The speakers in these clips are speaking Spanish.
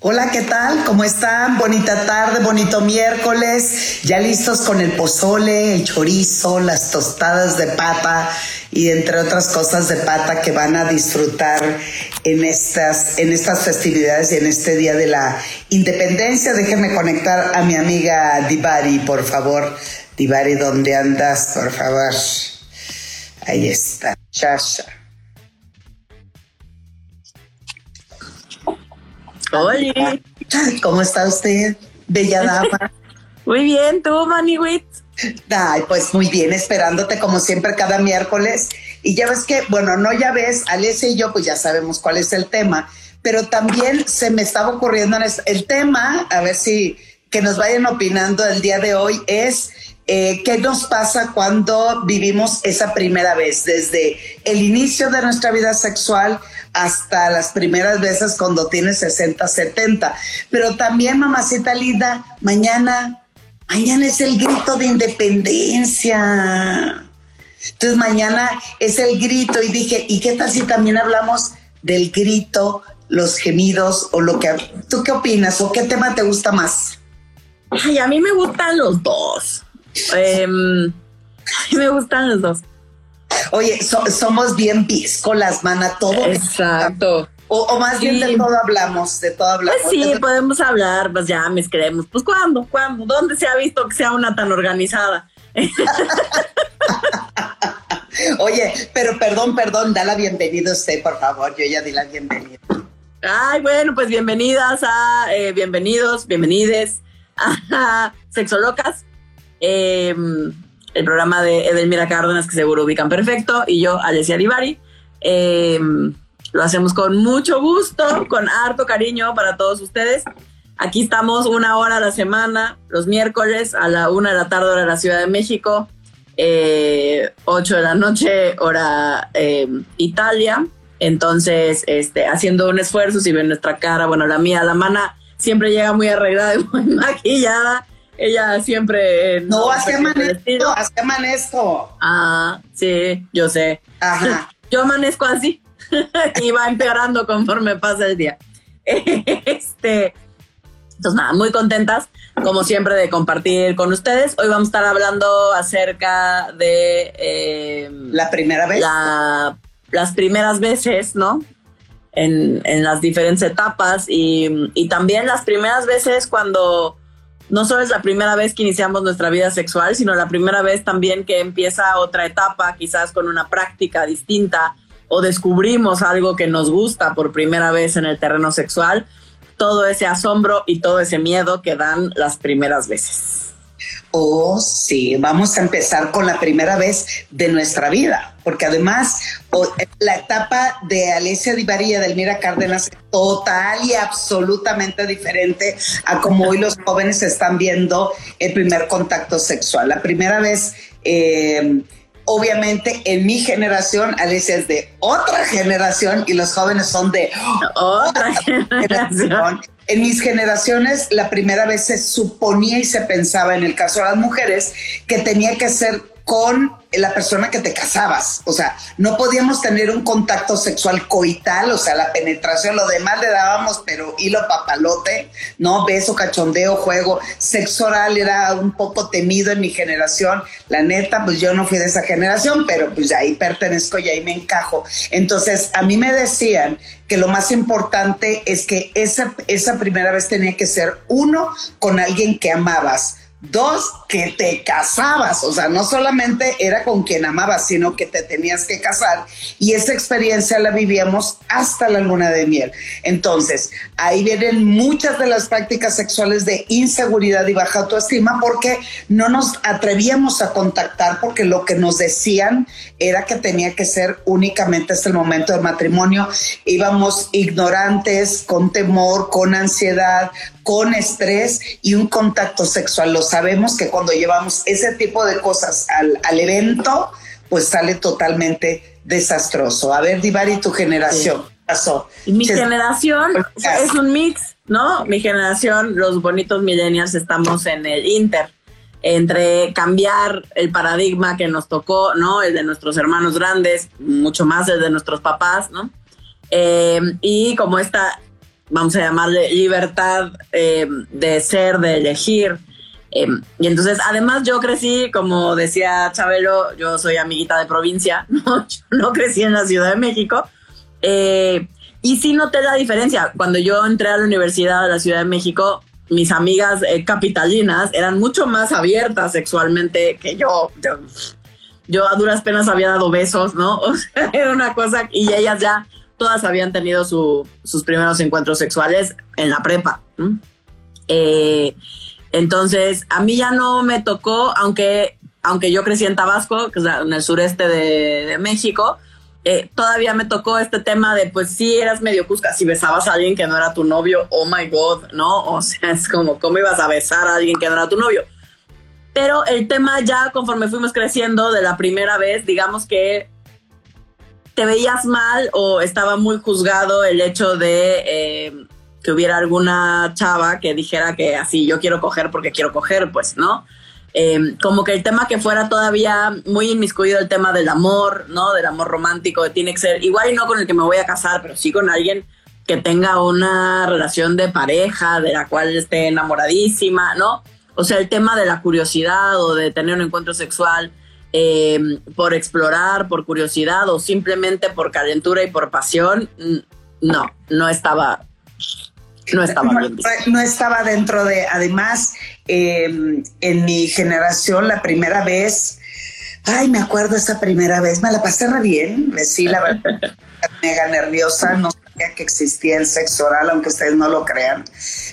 Hola, ¿qué tal? ¿Cómo están? Bonita tarde, bonito miércoles. Ya listos con el pozole, el chorizo, las tostadas de pata y entre otras cosas de pata que van a disfrutar en estas, en estas festividades y en este día de la independencia. Déjenme conectar a mi amiga Divari, por favor. Divari, ¿dónde andas? Por favor. Ahí está. Chasha. Hola. ¿Cómo está usted, bella dama? Muy bien, ¿tú, Maniwit? Ay, pues muy bien, esperándote como siempre cada miércoles. Y ya ves que, bueno, no ya ves, Alessia y yo, pues ya sabemos cuál es el tema, pero también se me estaba ocurriendo el tema, a ver si que nos vayan opinando el día de hoy, es eh, qué nos pasa cuando vivimos esa primera vez, desde el inicio de nuestra vida sexual hasta las primeras veces cuando tienes 60, 70. Pero también, mamacita linda, mañana, mañana es el grito de independencia. Entonces mañana es el grito y dije, ¿y qué tal si también hablamos del grito, los gemidos o lo que... ¿Tú qué opinas o qué tema te gusta más? Ay, a mí me gustan los dos. Em, a mí me gustan los dos. Oye, somos bien piscolas, mana, todo. Exacto. O, más bien de todo hablamos, de todo hablamos. Pues sí, podemos hablar, pues ya me creemos. Pues ¿cuándo? ¿Cuándo? ¿Dónde se ha visto que sea una tan organizada? Oye, pero perdón, perdón, da la bienvenida a usted, por favor. Yo ya di la bienvenida. Ay, bueno, pues bienvenidas a, eh, bienvenidos, bienvenides a Sexolocas. Eh, el programa de Edelmira Cárdenas, que seguro ubican perfecto, y yo, Alessia Divari. Eh, lo hacemos con mucho gusto, con harto cariño para todos ustedes. Aquí estamos una hora a la semana, los miércoles a la una de la tarde, hora de la Ciudad de México, eh, 8 de la noche, hora eh, Italia. Entonces, este, haciendo un esfuerzo, si ven nuestra cara, bueno, la mía, la mana, siempre llega muy arreglada y muy maquillada ella siempre... no, así amanezco, así amanezco. Ah, sí, yo sé. Ajá. Yo amanezco así y va empeorando conforme pasa el día. Este, entonces nada, muy contentas como siempre de compartir con ustedes. Hoy vamos a estar hablando acerca de... Eh, la primera vez. las primeras veces, ¿no? En, en las diferentes etapas y, y también las primeras veces cuando no solo es la primera vez que iniciamos nuestra vida sexual, sino la primera vez también que empieza otra etapa, quizás con una práctica distinta o descubrimos algo que nos gusta por primera vez en el terreno sexual, todo ese asombro y todo ese miedo que dan las primeras veces. Oh, sí, vamos a empezar con la primera vez de nuestra vida, porque además la etapa de Alicia Divari y Delmira Cárdenas es total y absolutamente diferente a como hoy los jóvenes están viendo el primer contacto sexual. La primera vez... Eh, obviamente en mi generación, Alicia es de otra generación y los jóvenes son de otra generación. En mis generaciones, la primera vez se suponía y se pensaba, en el caso de las mujeres, que tenía que ser con la persona que te casabas. O sea, no podíamos tener un contacto sexual coital, o sea, la penetración, lo demás le dábamos, pero hilo papalote, ¿no? Beso, cachondeo, juego. Sexo oral era un poco temido en mi generación. La neta, pues yo no fui de esa generación, pero pues ahí pertenezco y ahí me encajo. Entonces, a mí me decían que lo más importante es que esa, esa primera vez tenía que ser uno con alguien que amabas Dos, que te casabas, o sea, no solamente era con quien amabas, sino que te tenías que casar y esa experiencia la vivíamos hasta la luna de miel. Entonces, ahí vienen muchas de las prácticas sexuales de inseguridad y baja autoestima porque no nos atrevíamos a contactar porque lo que nos decían era que tenía que ser únicamente hasta el momento del matrimonio. Íbamos ignorantes, con temor, con ansiedad, con estrés y un contacto sexual. Lo sabemos que cuando llevamos ese tipo de cosas al, al evento, pues sale totalmente desastroso. A ver, Divari, tu generación. Pasó. Mi generación es un mix, ¿no? Mi generación, los bonitos millennials, estamos en el inter entre cambiar el paradigma que nos tocó, ¿no? El de nuestros hermanos grandes, mucho más el de nuestros papás, ¿no? Eh, y como esta, vamos a llamarle libertad eh, de ser, de elegir. Eh, y entonces, además yo crecí, como decía Chabelo, yo soy amiguita de provincia, no, no crecí en la Ciudad de México. y sí noté la diferencia. Cuando yo entré a la Universidad de la Ciudad de México, mis amigas eh, capitalinas eran mucho más abiertas sexualmente que yo. yo. a duras penas había dado besos, ¿no? O sea, era una cosa, y ellas ya todas habían tenido sus primeros encuentros sexuales en la prepa. Eh, entonces, a mí ya no me tocó, aunque, aunque yo crecí en Tabasco, que es en el sureste de, México, eh, todavía me tocó este tema de, pues sí, eras medio cusca, si besabas a alguien que no era tu novio, oh my god, ¿no? O sea, es como, ¿cómo ibas a besar a alguien que no era tu novio? Pero el tema ya conforme fuimos creciendo de la primera vez, digamos que te veías mal o estaba muy juzgado el hecho de eh, que hubiera alguna chava que dijera que así yo quiero coger porque quiero coger, pues, ¿no? Em, como que el tema que fuera todavía muy inmiscuido el tema del amor, ¿no? Del amor romántico, tiene que ser igual y no con el que me voy a casar, pero sí con alguien que tenga una relación de pareja, de la cual esté enamoradísima, ¿no? O sea, el tema de la curiosidad o de tener un encuentro sexual em, por explorar, por curiosidad o simplemente por calentura y por pasión, no, no estaba, no estaba No estaba dentro de, además, em, en mi generación, la primera vez, ay, me acuerdo esa primera vez, me la pasé re bien, sí, la verdad, mega nerviosa, no sabía que existía el sexo oral, aunque ustedes no lo crean.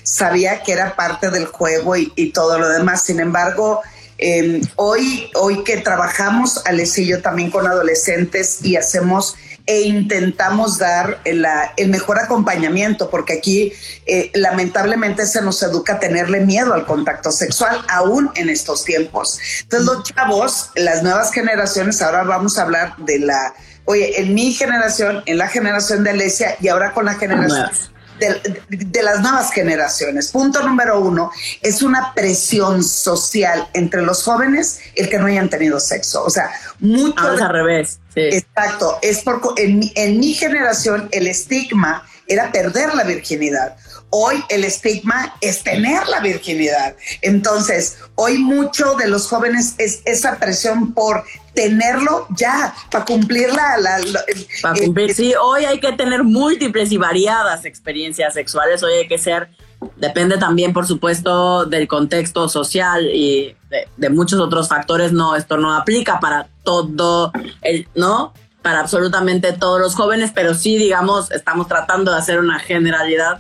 Sabía que era parte del juego y, y todo lo demás. Sin embargo, em, hoy, hoy que trabajamos, Alessia y yo también con adolescentes y hacemos e intentamos dar el mejor acompañamiento, porque aquí eh, lamentablemente se nos educa a tenerle miedo al contacto sexual, aún en estos tiempos. Entonces los chavos, las nuevas generaciones, ahora vamos a hablar de la, oye, en mi generación, en la generación de Alesia y ahora con la generación de, las nuevas generaciones. Punto número uno, es una presión social entre los jóvenes el que no hayan tenido sexo. O sea, mucho... al revés. Exacto. Es porque en, en mi generación el estigma era perder la virginidad. Hoy el estigma es tener la virginidad. Entonces, hoy mucho de los jóvenes es esa presión por tenerlo ya, para cumplir la... para cumplir, sí, hoy hay que tener múltiples y variadas experiencias sexuales, hoy hay que ser, depende también, por supuesto, del contexto social y de, de muchos otros factores, no, esto no aplica para todo, el, ¿no? Para absolutamente todos los jóvenes, pero sí, digamos, estamos tratando de hacer una generalidad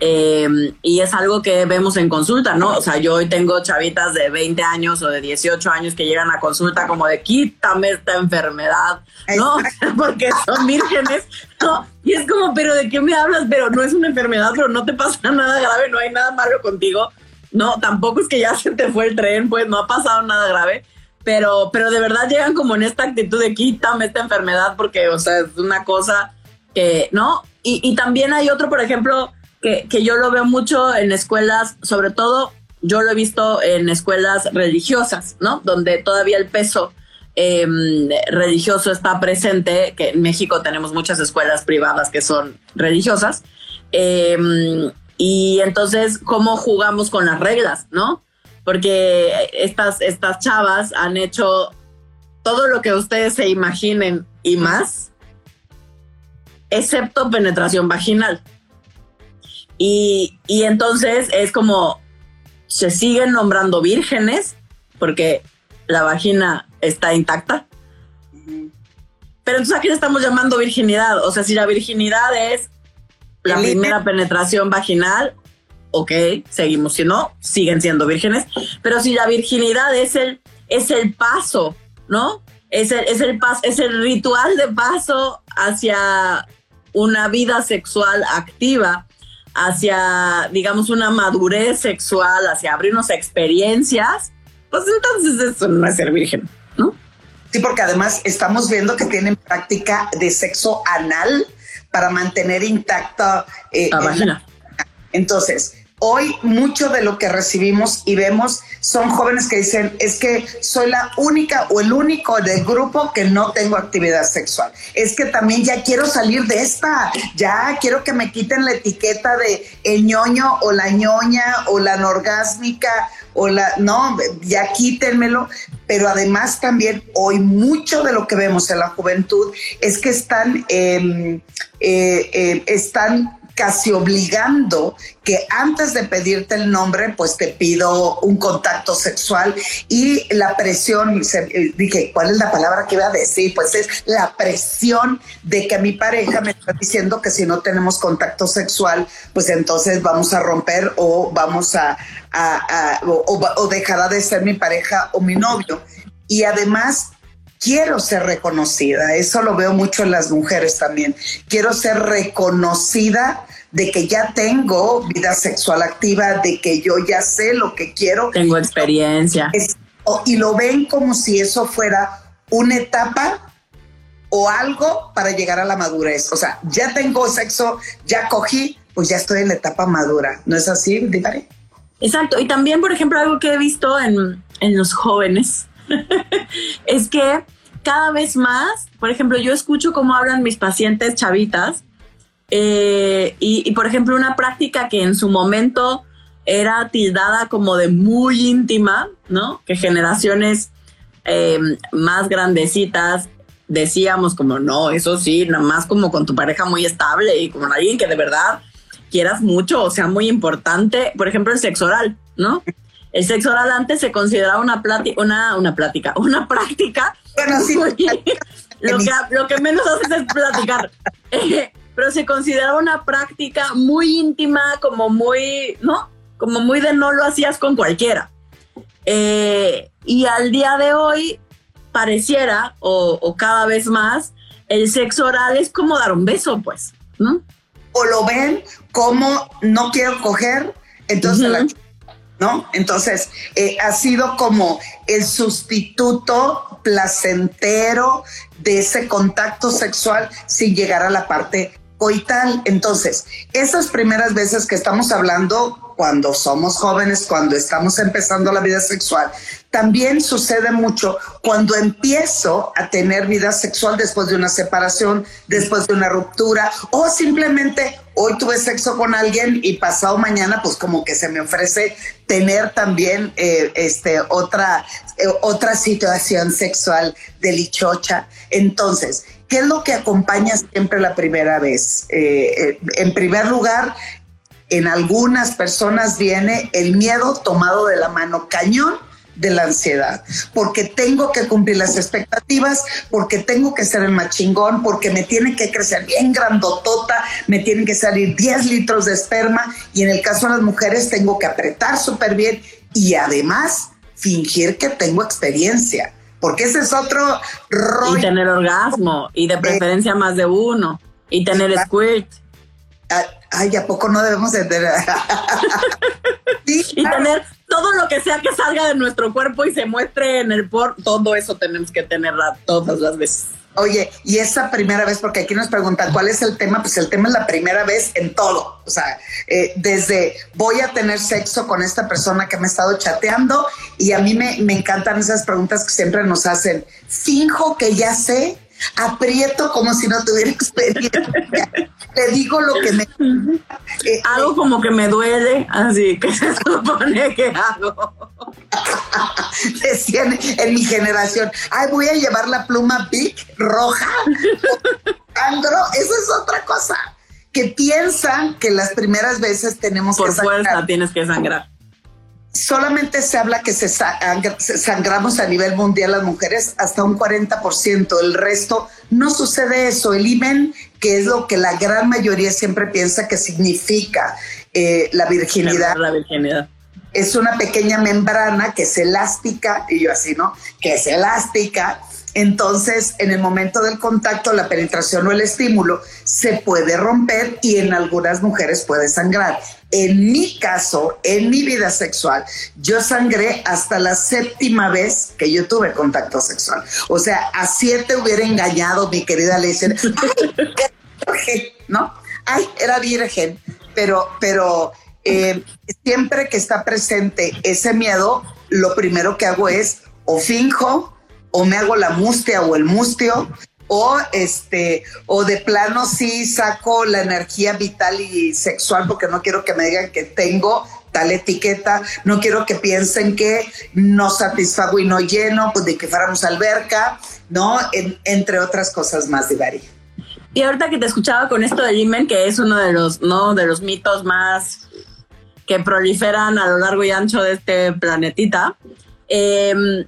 eh, y es algo que vemos en consulta, ¿no? O sea, yo hoy tengo chavitas de 20 años o de 18 años que llegan a consulta como de quítame esta enfermedad, ¿no? Porque son vírgenes, ¿no? Y es como, pero ¿de qué me hablas? Pero no es una enfermedad, pero no te pasa nada grave, no hay nada malo contigo. No, tampoco es que ya se te fue el tren, pues no ha pasado nada grave. Pero, pero de verdad llegan como en esta actitud de quítame esta enfermedad porque, o sea, es una cosa que, ¿no? Y, y también hay otro, por ejemplo, que, yo lo veo mucho en escuelas, sobre todo yo lo he visto en escuelas religiosas, ¿no? Donde todavía el peso em, religioso está presente, que en México tenemos muchas escuelas privadas que son religiosas. Em, y entonces, ¿cómo jugamos con las reglas, no? Porque estas, estas chavas han hecho todo lo que ustedes se imaginen y más, excepto penetración vaginal. Y, entonces es como se siguen nombrando vírgenes porque la vagina está intacta. Pero entonces a qué le estamos llamando virginidad? O sea, si la virginidad es la primera penetración vaginal, ok, seguimos si no, siguen siendo vírgenes. Pero si la virginidad es el, es el paso, ¿no? Es el, es el paso, es el ritual de paso hacia una vida sexual activa hacia, digamos, una madurez sexual, hacia abrirnos experiencias, pues entonces eso no es ser virgen, ¿no? Sí, porque además estamos viendo que tienen práctica de sexo anal para mantener intacta eh, la vagina. Entonces, Hoy mucho de lo que recibimos y vemos son jóvenes que dicen, es que soy la única o el único del grupo que no tengo actividad sexual. Es que también ya quiero salir de esta, ya quiero que me quiten la etiqueta de el ñoño o la ñoña o la anorgásmica o la, no, ya quítenmelo. Pero además también hoy mucho de lo que vemos en la juventud es que están, em, eh, eh, están casi obligando que antes de pedirte el nombre, pues te pido un contacto sexual y la presión, eh, dije, ¿cuál es la palabra que iba a decir? Pues es la presión de que mi pareja me está diciendo que si no tenemos contacto sexual, pues entonces vamos a romper o vamos a, o dejará de ser mi pareja o mi novio. Y además quiero ser reconocida, eso lo veo mucho en las mujeres también, quiero ser reconocida de que ya tengo vida sexual activa, de que yo ya sé lo que quiero. Tengo experiencia. y lo ven como si eso fuera una etapa o algo para llegar a la madurez. O sea, ya tengo sexo, ya cogí, pues ya estoy en la etapa madura. ¿No es así, Divare? Exacto. Y también, por ejemplo, algo que he visto en, en los jóvenes es que cada vez más, por ejemplo, yo escucho cómo hablan mis pacientes chavitas eh, y, por ejemplo, una práctica que en su momento era tildada como de muy íntima, ¿no? Que generaciones eh, más grandecitas decíamos como, no, eso sí, nada más como con tu pareja muy estable y como alguien que de verdad quieras mucho o sea muy importante, por ejemplo, el sexo oral, ¿no? El sexo oral antes se consideraba una, una, una plática, una práctica. lo, que, lo que menos haces es platicar. Eh, pero se consideraba una práctica muy íntima, como muy, ¿no? Como muy de no lo hacías con cualquiera. Eh, y al día de hoy pareciera, o, o, cada vez más, el sexo oral es como dar un beso, pues, ¿no? O lo ven como no quiero coger, entonces la ¿no? Entonces, eh, ha sido como el sustituto placentero de ese contacto sexual sin llegar a la parte coital. Entonces, esas primeras veces que estamos hablando cuando somos jóvenes, cuando estamos empezando la vida sexual, también sucede mucho cuando empiezo a tener vida sexual después de una separación, después de una ruptura o simplemente hoy tuve sexo con alguien y pasado mañana pues como que se me ofrece tener también eh, este, otra, eh, otra situación sexual delichocha. Entonces, ¿qué es lo que acompaña siempre la primera vez? Eh, en primer lugar, en algunas personas viene el miedo tomado de la mano cañón de la ansiedad, porque tengo que cumplir las expectativas, porque tengo que ser el machingón, porque me tiene que crecer bien grandotota, me tienen que salir 10 litros de esperma y en el caso de las mujeres tengo que apretar súper bien y además fingir que tengo experiencia, porque ese es otro rollo. Y tener orgasmo y de preferencia más de uno y tener squirt. Ah, ay, ¿a poco no debemos de tener? y tener todo lo que sea que salga de nuestro cuerpo y se muestre en el por, todo eso tenemos que tenerla todas las veces. Oye, y esa primera vez, porque aquí nos preguntan cuál es el tema, pues el tema es la primera vez en todo. O sea, eh, desde voy a tener sexo con esta persona que me ha estado chateando y a mí me, me encantan esas preguntas que siempre nos hacen. Finjo que ya sé aprieto como si no tuviera experiencia. Le digo lo que me... Eh, Algo como que me duele, así que se supone que hago. Decían en mi generación, ay, voy a llevar la pluma Big roja. Andro, eso es otra cosa. Que piensan que las primeras veces tenemos Por que... Por fuerza tienes que sangrar solamente se habla que se sangramos a nivel mundial las mujeres hasta un 40%, el resto no sucede eso. El imen, que es lo que la gran mayoría siempre piensa que significa eh, la virginidad. La virginidad. Es una pequeña membrana que es elástica, y yo así, ¿no? Que es elástica Entonces, en el momento del contacto, la penetración o el estímulo se puede romper y en algunas mujeres puede sangrar. En mi caso, en mi vida sexual, yo sangré hasta la séptima vez que yo tuve contacto sexual. O sea, a siete hubiera engañado mi querida. Ay, ¿no? Ay, era virgen. Pero, pero eh, siempre que está presente ese miedo, lo primero que hago es o finjo o me hago la mustia o el mustio o este o de plano sí saco la energía vital y sexual porque no quiero que me digan que tengo tal etiqueta, no quiero que piensen que no satisfago y no lleno, pues de que fuéramos alberca, ¿no? entre otras cosas más, Divari. Y ahorita que te escuchaba con esto de Jimen, que es uno de los, ¿no? De los mitos más que proliferan a lo largo y ancho de este planetita. Eh,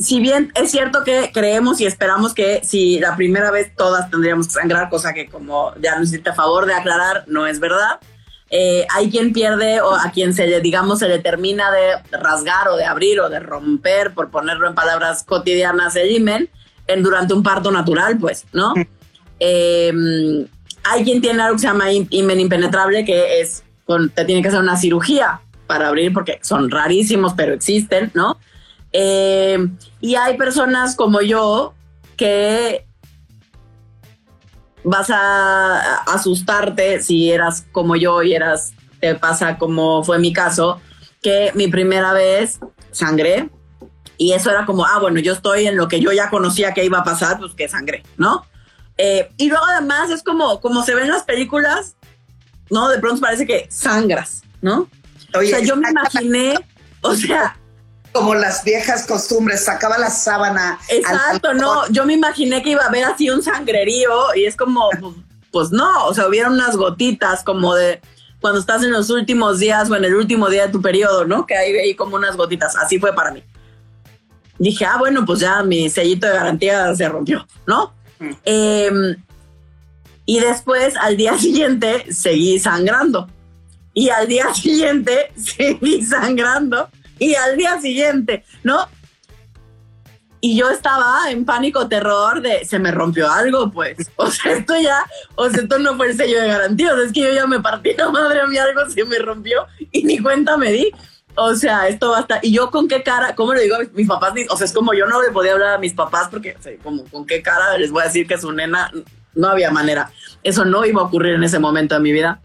si bien es cierto que creemos y esperamos que si la primera vez todas tendríamos que sangrar, cosa que como ya nos hiciste a favor de aclarar, no es verdad. Eh, hay quien pierde o a quien se le, digamos, se le termina de rasgar o de abrir o de romper, por ponerlo en palabras cotidianas, el himen en, durante un parto natural, pues, ¿no? Eh, hay quien tiene algo que se llama himen impenetrable, que es, con, te tiene que hacer una cirugía para abrir, porque son rarísimos, pero existen, ¿no? Eh, y hay personas como yo que vas a asustarte si eras como yo y eras, te pasa como fue mi caso, que mi primera vez sangré y eso era como, ah, bueno, yo estoy en lo que yo ya conocía que iba a pasar, pues que sangré, ¿no? Eh, y luego además es como, como se ven en las películas, ¿no? De pronto parece que sangras, ¿no? o sea, yo me imaginé, o sea, como las viejas costumbres, sacaba la sábana. Exacto, no, yo me imaginé que iba a haber así un sangrerío y es como, pues, pues, no, o sea, hubieron unas gotitas como de cuando estás en los últimos días o en el último día de tu periodo, ¿no? Que hay ahí como unas gotitas, así fue para mí. Dije, ah, bueno, pues ya mi sellito de garantía se rompió, ¿no? Mm. Em, y después, al día siguiente, seguí sangrando. Y al día siguiente, seguí sangrando y al día siguiente, ¿no? Y yo estaba en pánico, terror de se me rompió algo, pues. O sea, esto ya, o sea, esto no fue el sello de garantía. O sea, es que yo ya me partí la madre mía, algo se me rompió y ni cuenta me di. O sea, esto basta. Y yo con qué cara, ¿cómo le digo a mis papás? O sea, es como yo no le podía hablar a mis papás porque, o sea, como con qué cara les voy a decir que su nena, no había manera. Eso no iba a ocurrir en ese momento de mi vida.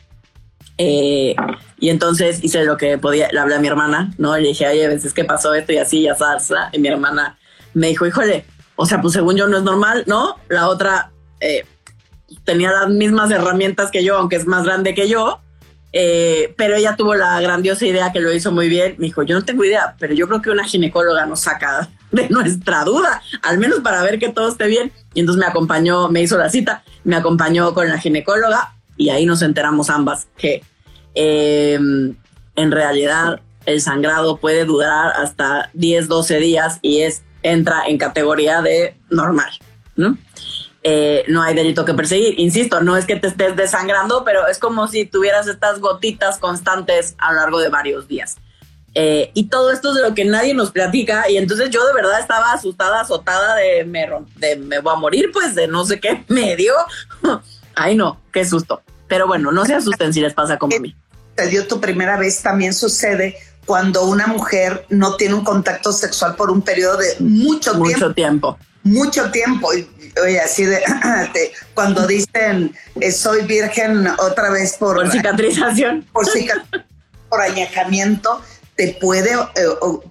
Eh, y entonces hice lo que podía, le hablé a mi hermana, ¿no? Le dije, oye, veces que pasó esto y así, ya salsa. Y mi hermana me dijo, híjole, o sea, pues según yo no es normal, ¿no? La otra eh, tenía las mismas herramientas que yo, aunque es más grande que yo, eh, pero ella tuvo la grandiosa idea que lo hizo muy bien. Me dijo, yo no tengo idea, pero yo creo que una ginecóloga nos saca de nuestra duda, al menos para ver que todo esté bien. Y entonces me acompañó, me hizo la cita, me acompañó con la ginecóloga y ahí nos enteramos ambas que eh, en realidad el sangrado puede durar hasta 10, 12 días y es, entra en categoría de normal, ¿no? Eh, no hay delito que perseguir. Insisto, no es que te estés desangrando, pero es como si tuvieras estas gotitas constantes a lo largo de varios días. Eh, y todo esto es de lo que nadie nos platica. Y entonces yo de verdad estaba asustada, azotada de me, de me voy a morir, pues de no sé qué me dio. Ay, no, qué susto. Pero bueno, no se asusten si les pasa como a mí. Te dio tu primera vez, también sucede cuando una mujer no tiene un contacto sexual por un periodo de mucho, mucho tiempo. Mucho tiempo. Oye, así de cuando dicen eh, soy virgen otra vez por, por cicatrización. Por, por añejamiento, te puede, eh,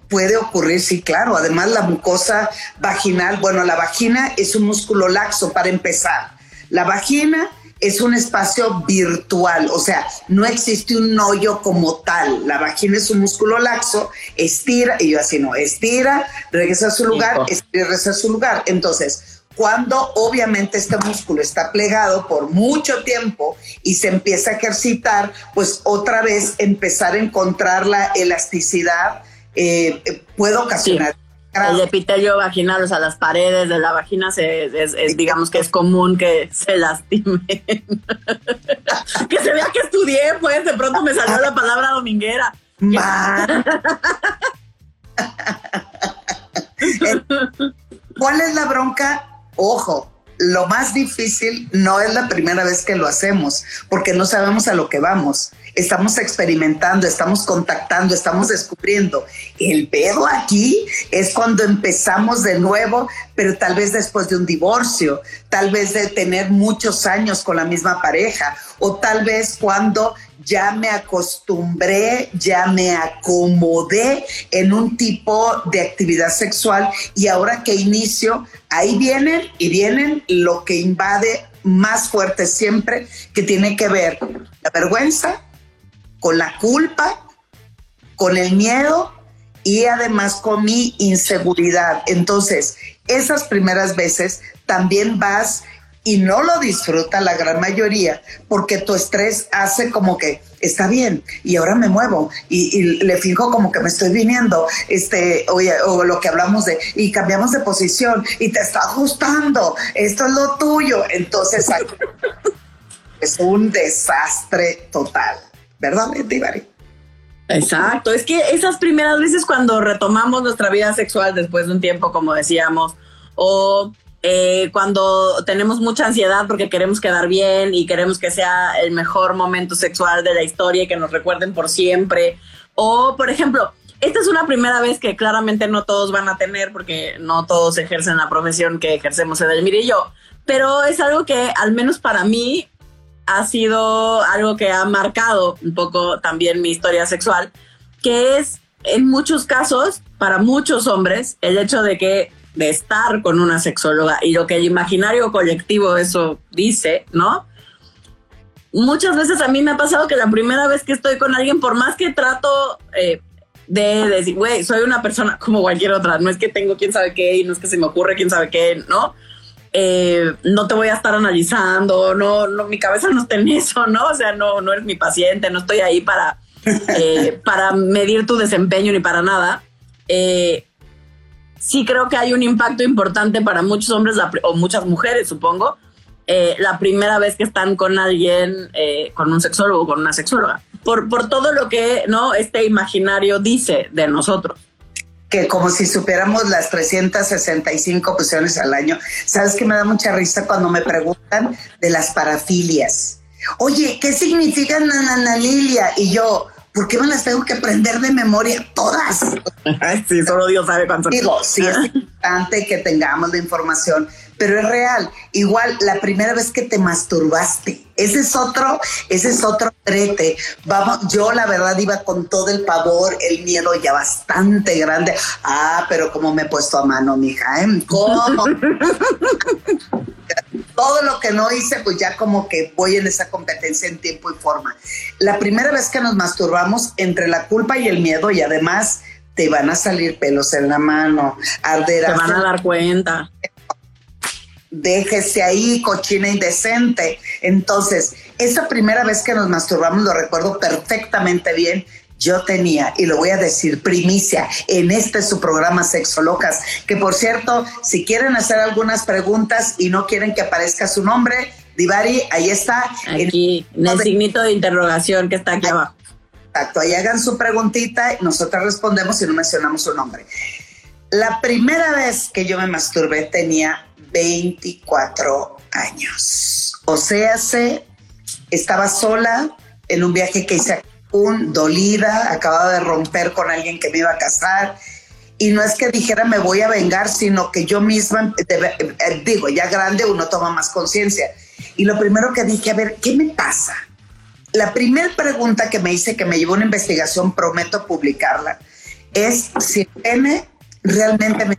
puede ocurrir, sí, claro. Además, la mucosa vaginal, bueno, la vagina es un músculo laxo para empezar. La vagina es un espacio virtual, o sea, no existe un hoyo como tal. La vagina es un músculo laxo, estira, y yo así no, estira, regresa a su lugar, estira, regresa a su lugar. Entonces, cuando obviamente este músculo está plegado por mucho tiempo y se empieza a ejercitar, pues otra vez empezar a encontrar la elasticidad eh, eh, puede ocasionar. El epitelio vaginal, o sea, las paredes de la vagina, se, es, digamos que es común que se lastimen. que se vea que estudié, pues de pronto me salió la palabra dominguera. ¿Cuál es la bronca? Ojo, lo más difícil no es la primera vez que lo hacemos, porque no sabemos a lo que vamos. Estamos experimentando, estamos contactando, estamos descubriendo. El pedo aquí es cuando empezamos de nuevo, pero tal vez después de un divorcio, tal vez de tener muchos años con la misma pareja, o tal vez cuando ya me acostumbré, ya me acomodé en un tipo de actividad sexual y ahora que inicio, ahí vienen y vienen lo que invade más fuerte siempre, que tiene que ver la vergüenza, con la culpa, con el miedo y además con mi inseguridad. Entonces, esas primeras veces también vas y no lo disfruta la gran mayoría porque tu estrés hace como que está bien y ahora me muevo y, le fijo como que me estoy viniendo este oye, o lo que hablamos de y cambiamos de posición y te está ajustando esto es lo tuyo entonces es un desastre total verdad Tibari? Exacto, es que esas primeras veces cuando retomamos nuestra vida sexual después de un tiempo, como decíamos, o eh, cuando tenemos mucha ansiedad porque queremos quedar bien y queremos que sea el mejor momento sexual de la historia y que nos recuerden por siempre. O, por ejemplo, esta es una primera vez que claramente no todos van a tener porque no todos ejercen la profesión que ejercemos Edelmira y yo, pero es algo que al menos para mí ha sido algo que ha marcado un poco también mi historia sexual, que es en muchos casos, para muchos hombres, el hecho de que de estar con una sexóloga y lo que el imaginario colectivo eso dice, ¿no? Muchas veces a mí me ha pasado que la primera vez que estoy con alguien, por más que trato eh, de decir, güey, soy una persona como cualquier otra, no es que tengo quién sabe qué y no es que se me ocurre quién sabe qué, ¿no? Eh, no te voy a estar analizando, no, no, mi cabeza no está en eso, ¿no? O sea, no, no eres mi paciente, no estoy ahí para, eh, para medir tu desempeño ni para nada. Eh, sí creo que hay un impacto importante para muchos hombres o muchas mujeres, supongo, eh, la primera vez que están con alguien, eh, con un sexólogo o con una sexóloga, por, por todo lo que no este imaginario dice de nosotros. Que como si supiéramos las 365 posiciones al año. Sabes que me da mucha risa cuando me preguntan de las parafilias. Oye, ¿qué significa nananalilia? Y yo, ¿por qué me las tengo que aprender de memoria todas? sí, solo Dios sabe cuánto. Digo, sí es importante que tengamos la información, pero es real. Igual, la primera vez que te masturbaste, ese es otro, ese es otro trete. Vamos, yo la verdad iba con todo el pavor, el miedo ya bastante grande. Ah, pero como me he puesto a mano, mija, ¿eh? ¿Cómo? todo lo que no hice, pues ya como que voy en esa competencia en tiempo y forma. La primera vez que nos masturbamos entre la culpa y el miedo y además te van a salir pelos en la mano, arder. Te van a dar cuenta. Déjese ahí, cochina indecente. Entonces, esa primera vez que nos masturbamos, lo recuerdo perfectamente bien, yo tenía, y lo voy a decir, primicia en este su programa Sexo Locas, que por cierto, si quieren hacer algunas preguntas y no quieren que aparezca su nombre, Divari, ahí está. Aquí, en, el signito de interrogación que está aquí abajo. Exacto, ahí hagan su preguntita y nosotros respondemos y no mencionamos su nombre. La primera vez que yo me masturbé tenía 24 años. O sea, se estaba sola en un viaje que hice un dolida, acababa de romper con alguien que me iba a casar. Y no es que dijera me voy a vengar, sino que yo misma, eh, digo, ya grande uno toma más conciencia. Y lo primero que dije, a ver, ¿qué me pasa? La primera pregunta que me hice, que me llevó una investigación, prometo publicarla, es si el realmente me...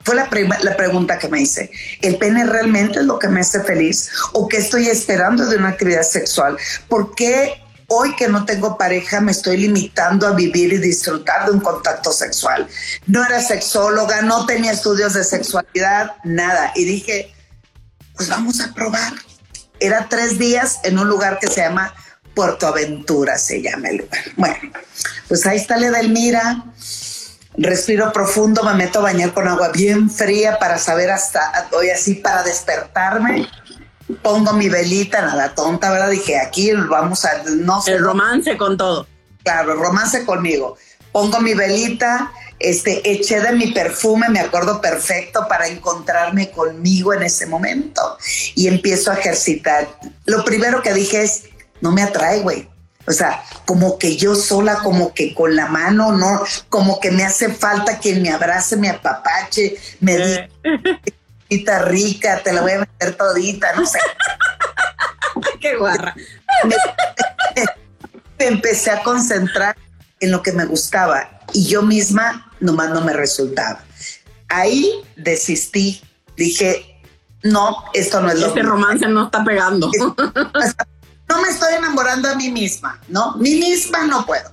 Fue la, la pregunta que me hice. ¿El pene realmente es lo que me hace feliz? ¿O qué estoy esperando de una actividad sexual? ¿Por qué Hoy que no tengo pareja me estoy limitando a vivir y disfrutar de un contacto sexual. No era sexóloga, no tenía estudios de sexualidad, nada. Y dije, pues vamos a probar. Era tres días en un lugar que se llama Puerto Aventura, se llama el lugar. Bueno, pues ahí está la Edelmira. Respiro profundo, me meto a bañar con agua bien fría para saber hasta, hoy así para despertarme pongo mi velita, nada tonta, ¿verdad? Dije, aquí vamos a, no El romance con todo. Claro, romance conmigo. Pongo mi velita este, eché de mi perfume, me acuerdo perfecto, para encontrarme conmigo en ese momento y empiezo a ejercitar. Lo primero que dije es, no me atrae, güey. O sea, como que yo sola, como que con la mano, no, como que me hace falta quien me abrace, me apapache, me diga, eh. rica, te la voy a meter todita, no sé. Qué guarra. me empecé a concentrar en lo que me gustaba y yo misma nomás no me resultaba. Ahí desistí, dije, no, esto no es lo Este romance no está pegando. No me estoy enamorando a mí misma, ¿no? Mí misma no puedo.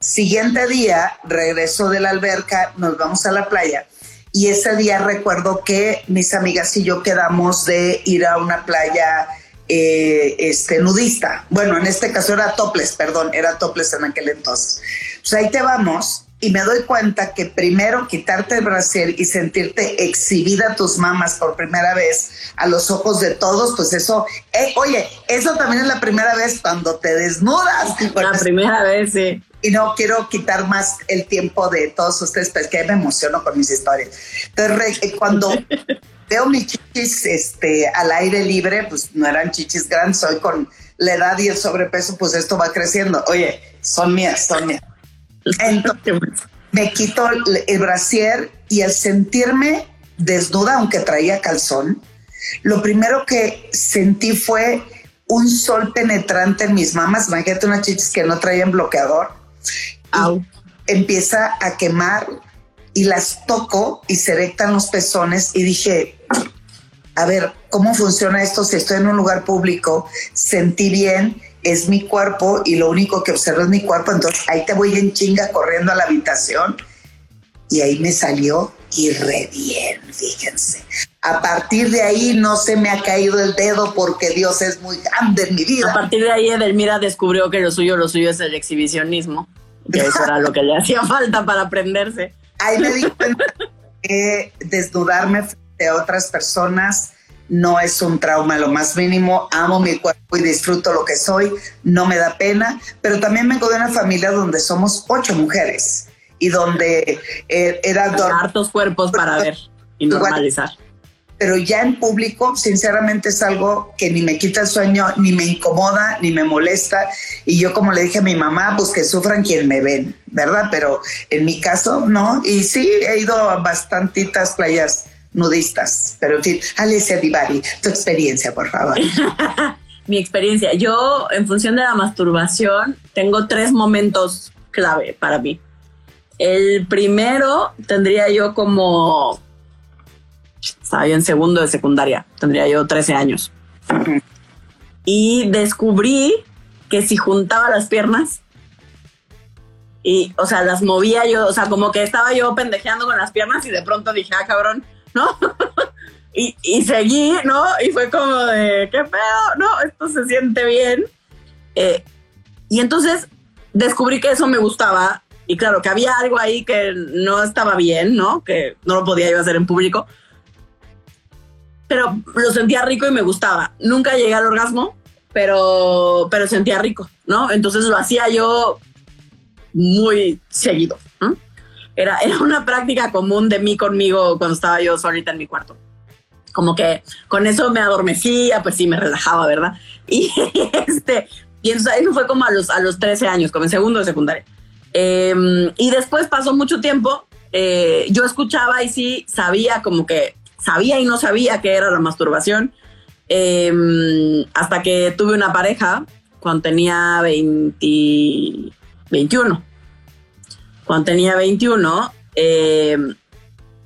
Siguiente día, regreso de la alberca, nos vamos a la playa y ese día recuerdo que mis amigas y yo quedamos de ir a una playa eh, este, nudista. Bueno, en este caso era topless, perdón, era topless en aquel entonces. Pues ahí te vamos y me doy cuenta que primero quitarte el brasier y sentirte exhibida tus mamas por primera vez a los ojos de todos, pues eso, eh, oye, eso también es la primera vez cuando te desnudas. La primera vez, sí. Y no quiero quitar más el tiempo de todos ustedes, porque me emociono con mis historias. Entonces, eh, cuando veo mis chichis este, al aire libre, pues no eran chichis grandes, hoy con la edad y el sobrepeso, pues esto va creciendo. Oye, son mías, son mías. Entonces, me quito el, brasier y al sentirme desnuda, aunque traía calzón, lo primero que sentí fue un sol penetrante en mis mamas. Imagínate unas chichis que no traían bloqueador. Empieza a quemar y las toco y se erectan los pezones y dije, a ver, ¿cómo funciona esto si estoy en un lugar público? Sentí bien, es mi cuerpo y lo único que observo es mi cuerpo, entonces ahí te voy en chinga corriendo a la habitación y ahí me salió y re bien, fíjense. A partir de ahí no se me ha caído el dedo porque Dios es muy grande en mi vida. A partir de ahí Edelmira descubrió que lo suyo, lo suyo es el exhibicionismo, que eso era lo que le hacía falta para aprenderse. Ahí me di cuenta que desnudarme frente a otras personas no es un trauma lo más mínimo, amo mi cuerpo y disfruto lo que soy, no me da pena, pero también vengo de una familia donde somos ocho mujeres y donde eh, era... Hartos cuerpos para ver y normalizar pero ya en público, sinceramente es algo que ni me quita el sueño, ni me incomoda, ni me molesta. Y yo, como le dije a mi mamá, pues que sufran quien me ven, ¿verdad? Pero en mi caso, no. Y sí, he ido a bastantitas playas nudistas. Pero en fin, Alicia Divari, tu experiencia, por favor. mi experiencia. Yo, en función de la masturbación, tengo tres momentos clave para mí. El primero tendría yo como estaba yo en segundo de secundaria, tendría yo 13 años. Y descubrí que si juntaba las piernas y, o sea, las movía yo, o sea, como que estaba yo pendejeando con las piernas y de pronto dije, ah, cabrón, ¿no? y, y, seguí, ¿no? Y fue como de, ¿qué pedo? No, esto se siente bien. Eh, y entonces descubrí que eso me gustaba y claro, que había algo ahí que no estaba bien, ¿no? Que no lo podía yo hacer en público pero lo sentía rico y me gustaba. Nunca llegué al orgasmo, pero, pero sentía rico, ¿no? Entonces lo hacía yo muy seguido. Era, era una práctica común de mí conmigo cuando estaba yo solita en mi cuarto. Como que con eso me adormecía, pues sí, me relajaba, ¿verdad? Y este, y entonces ahí fue como a los, a los 13 años, como en segundo de secundaria. Em, y después pasó mucho tiempo, eh, yo escuchaba y sí sabía como que sabía y no sabía qué era la masturbación. Em, hasta que tuve una pareja cuando tenía 20, 21. Cuando tenía 21, em,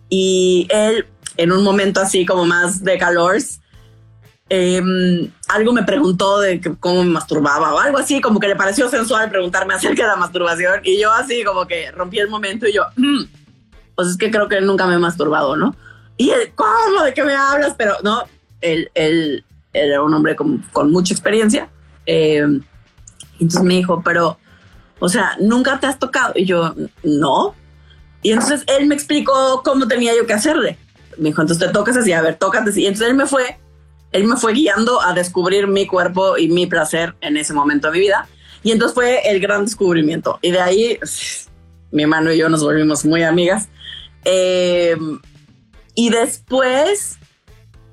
y él, en un momento así como más de calor, em, algo me preguntó de cómo me masturbaba o algo así, como que le pareció sensual preguntarme acerca de la masturbación. Y yo así como que rompí el momento y yo, mm, pues es que creo que nunca me he masturbado, ¿no? Y él, ¿cómo? ¿De qué me hablas? Pero no, él, él, era un hombre con, con mucha experiencia. Eh, entonces me dijo, pero, o sea, ¿nunca te has tocado? Y yo, no. Y entonces él me explicó cómo tenía yo que hacerle. Me dijo, entonces te tocas así, a ver, tócate. Y entonces él me fue, él me fue guiando a descubrir mi cuerpo y mi placer en ese momento de mi vida. Y entonces fue el gran descubrimiento. Y de ahí mi hermano y yo nos volvimos muy amigas. Eh, y después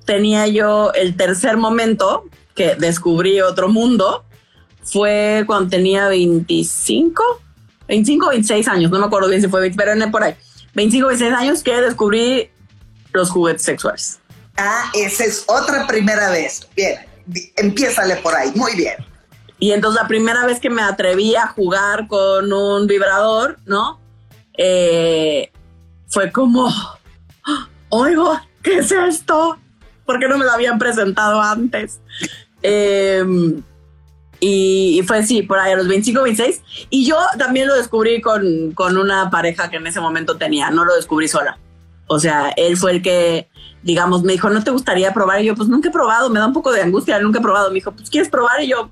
tenía yo el tercer momento que descubrí otro mundo. Fue cuando tenía 25, 25, 26 años, no me acuerdo bien si fue, pero en por ahí. 25, 26 años que descubrí los juguetes sexuales. Ah, esa es otra primera vez. Bien, empiézale por ahí, muy bien. Y entonces la primera vez que me atreví a jugar con un vibrador, ¿no? Eh, fue como, oigo, ¿qué es esto? ¿Por qué no me lo habían presentado antes? Em, y, fue sí, por ahí a los 25, 26. Y yo también lo descubrí con, con una pareja que en ese momento tenía, no lo descubrí sola. O sea, él fue el que, digamos, me dijo, ¿no te gustaría probar? Y yo, pues nunca he probado, me da un poco de angustia, nunca he probado. Me dijo, pues ¿quieres probar? Y yo,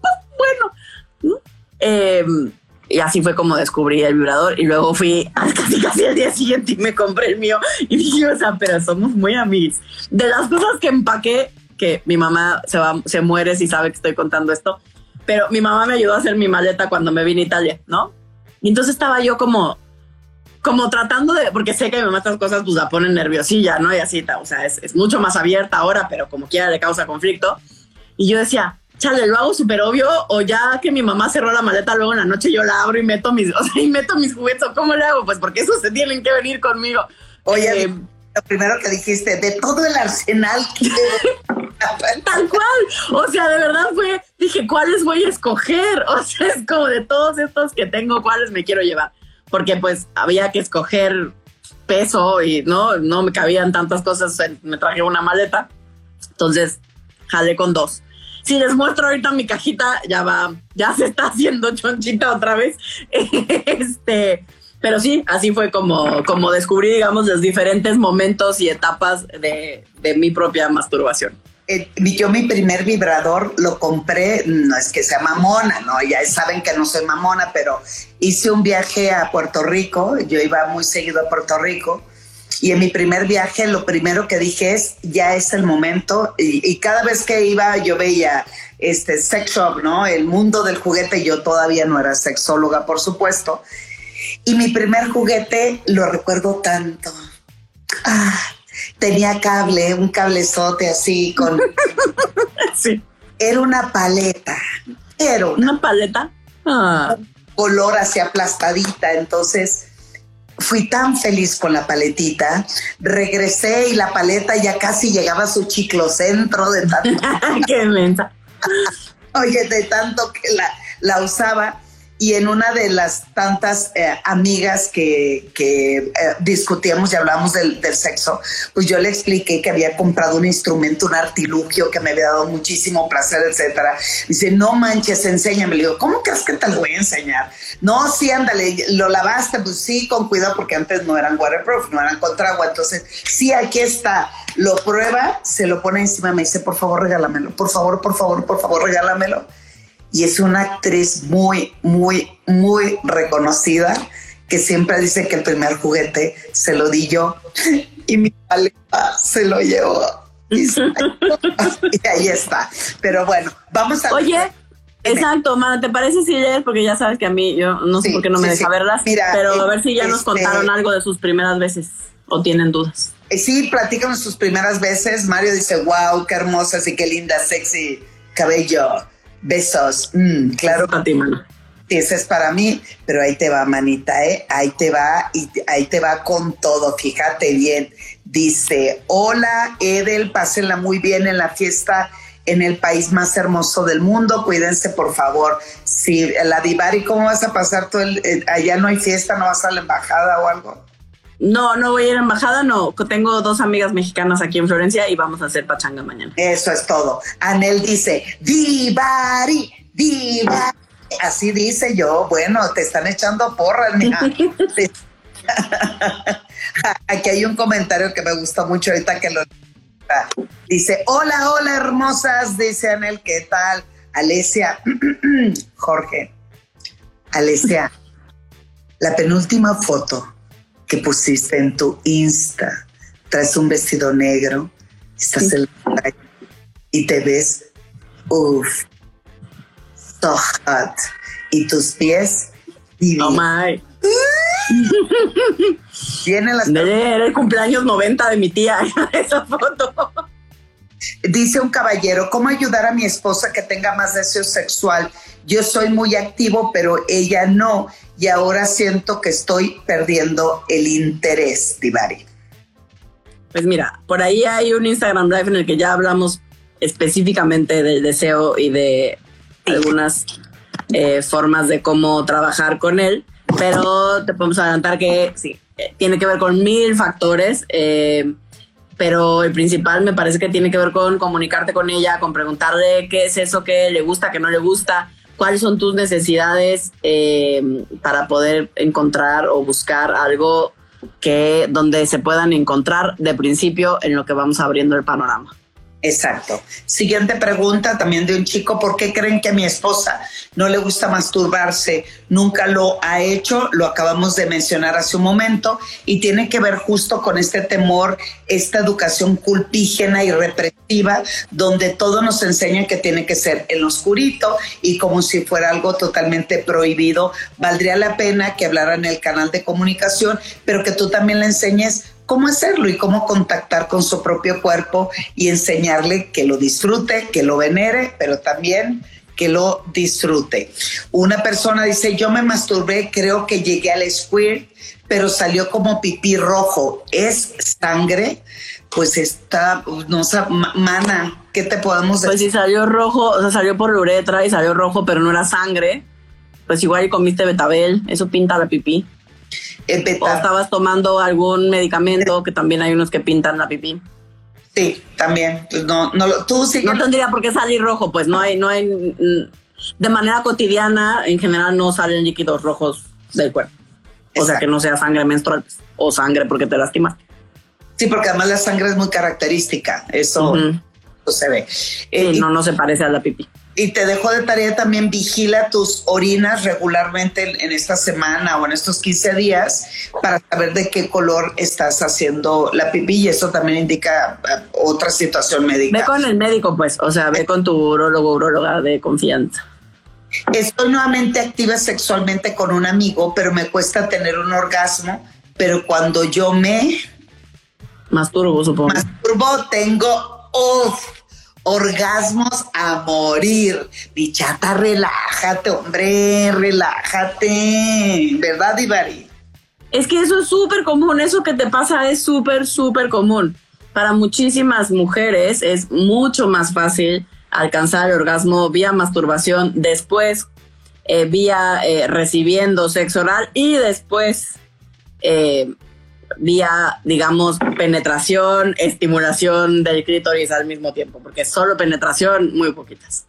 pues, bueno. Em, y así fue como descubrí el vibrador y luego fui casi casi al día siguiente y me compré el mío y dije, o sea, pero somos muy amigos. De las cosas que empaqué, que mi mamá se, va, se muere si sabe que estoy contando esto, pero mi mamá me ayudó a hacer mi maleta cuando me vine a Italia, ¿no? Y entonces estaba yo como, como tratando de, porque sé que mi mamá estas cosas pues la ponen nerviosilla, ¿no? Y así, o sea, es, es mucho más abierta ahora, pero como quiera le causa conflicto. Y yo decía, chale, lo hago súper obvio, o ya que mi mamá cerró la maleta, luego en la noche yo la abro y meto mis, o sea, y meto mis juguetes, o cómo le hago, pues porque esos se tienen que venir conmigo. Oye, eh, lo primero que dijiste, de todo el arsenal que... Tal cual, o sea, de verdad fue, dije, ¿cuáles voy a escoger? O sea, es como de todos estos que tengo, ¿cuáles me quiero llevar? Porque pues había que escoger peso y no, no me cabían tantas cosas, me traje una maleta, entonces jalé con dos si les muestro ahorita mi cajita, ya va, ya se está haciendo chonchita otra vez. este, pero sí, así fue como, como descubrí, digamos, los diferentes momentos y etapas de, de mi propia masturbación. Eh, yo mi primer vibrador lo compré, no es que sea mamona, no, ya saben que no soy mamona, pero hice un viaje a Puerto Rico, yo iba muy seguido a Puerto Rico y en mi primer viaje lo primero que dije es, ya es el momento. Y, cada vez que iba yo veía este sex shop, ¿no? El mundo del juguete, yo todavía no era sexóloga, por supuesto. Y mi primer juguete lo recuerdo tanto. Ah, tenía cable, un cablezote así con... sí. Era una paleta. Era una, paleta. Ah. Color así aplastadita. Entonces fui tan feliz con la paletita, regresé y la paleta ya casi llegaba a su chiclocentro de tanto. ¡Qué mensa! Oye, de tanto que la, la usaba y en una de las tantas eh, amigas que, que eh, discutíamos y hablamos del, del, sexo, pues yo le expliqué que había comprado un instrumento, un artilugio que me había dado muchísimo placer, etcétera. Dice, no manches, enséñame. Le digo, ¿cómo crees que te lo voy a enseñar? No, sí, ándale, lo lavaste, pues sí, con cuidado, porque antes no eran waterproof, no eran contra agua. Entonces, sí, aquí está. Lo prueba, se lo pone encima, me dice, por favor, regálamelo, por favor, por favor, por favor, regálamelo y es una actriz muy, muy, muy reconocida que siempre dice que el primer juguete se lo di yo y mi paleta se lo llevó. Y, ahí está. Pero bueno, vamos a... Oye, Exacto, Mana, ¿te parece si lees? Porque ya sabes que a mí, yo no sé por qué no me deja verlas, pero a ver si ya nos este contaron algo de sus primeras veces o tienen dudas. Eh, sí, platícanos sus primeras veces. Mario dice, wow, qué hermosas y qué linda, sexy cabello. Besos. Mm, claro. Para ti, mana. Ese es para mí, pero ahí te va, manita, ¿eh? Ahí te va y ahí te va con todo. Fíjate bien. Dice: Hola, Edel, pásenla muy bien en la fiesta en el país más hermoso del mundo. Cuídense, por favor. Si la Divari, ¿cómo vas a pasar todo el. Eh, allá no hay fiesta, no vas a la embajada o algo? No, no voy a ir a embajada, no. Tengo dos amigas mexicanas aquí en Florencia y vamos a hacer pachanga mañana. Eso es todo. Anel dice, Divari, Divari. Así dice yo, bueno, te están echando porras, mija. Aquí hay un comentario que me gusta mucho ahorita que lo dice, hola, hola hermosas, dice Anel, ¿qué tal? Alesia, Jorge, Alesia, la penúltima foto que pusiste en tu Insta. Traes un vestido negro, estás en la calle y te ves, uff, so hot. Y tus pies Oh my. Era el cumpleaños 90 de mi tía, esa foto. Dice un caballero, ¿cómo ayudar a mi esposa que tenga más deseo sexual? Yo soy muy activo, pero ella no, y ahora siento que estoy perdiendo el interés, Divari. Pues mira, por ahí hay un Instagram Live en el que ya hablamos específicamente del deseo y de algunas eh, formas de cómo trabajar con él, pero te podemos adelantar que sí, eh, tiene que ver con mil factores. Eh, pero el principal me parece que tiene que ver con comunicarte con ella, con preguntarle qué es eso que le gusta, que no le gusta, cuáles son tus necesidades eh, para poder encontrar o buscar algo que donde se puedan encontrar de principio en lo que vamos abriendo el panorama. Exacto. Siguiente pregunta también de un chico, ¿por qué creen que a mi esposa no le gusta masturbarse? Nunca lo ha hecho, lo acabamos de mencionar hace un momento, y tiene que ver justo con este temor, esta educación culpígena y represiva, donde todo nos enseña que tiene que ser en oscurito y como si fuera algo totalmente prohibido. Valdría la pena que hablara en el canal de comunicación, pero que tú también le enseñes cómo hacerlo y cómo contactar con su propio cuerpo y enseñarle que lo disfrute, que lo venere, pero también que lo disfrute. Una persona dice, yo me masturbé, creo que llegué al squirt, pero salió como pipí rojo. ¿Es sangre? Pues está, no sé, mana, ¿qué te podemos decir? Pues si salió rojo, o sea, salió por la uretra y salió rojo, pero no era sangre, pues igual comiste betabel, eso pinta la pipí o estabas tomando algún medicamento, que también hay unos que pintan la pipí. Sí, también. Pues no, no, tú sí. No tendría por qué salir rojo, pues no hay, no hay, mm, de manera cotidiana, en general no salen líquidos rojos del cuerpo. O sea, que no sea sangre menstrual pues, o sangre porque te lastimas. Sí, porque además la sangre es muy característica. Eso, se ve. Eh, no, no se parece a la pipí y te dejo de tarea también vigila tus orinas regularmente en esta semana o en estos 15 días para saber de qué color estás haciendo la pipí y eso también indica eh, otra situación médica. Ve con el médico, pues, o sea, ve con tu urologo urologa de confianza. Estoy nuevamente activa sexualmente con un amigo, pero me cuesta tener un orgasmo, pero cuando yo me masturbo, supongo. Masturbo, tengo uf, orgasmos a morir. Bichata, relájate, hombre, relájate. ¿Verdad, Ivari? Es que eso es súper común, eso que te pasa es súper, súper común. Para muchísimas mujeres es mucho más fácil alcanzar el orgasmo vía masturbación, después eh, vía eh, recibiendo sexo oral y después eh, vía, digamos, penetración, estimulación del clítoris al mismo tiempo, porque solo penetración, muy poquitas.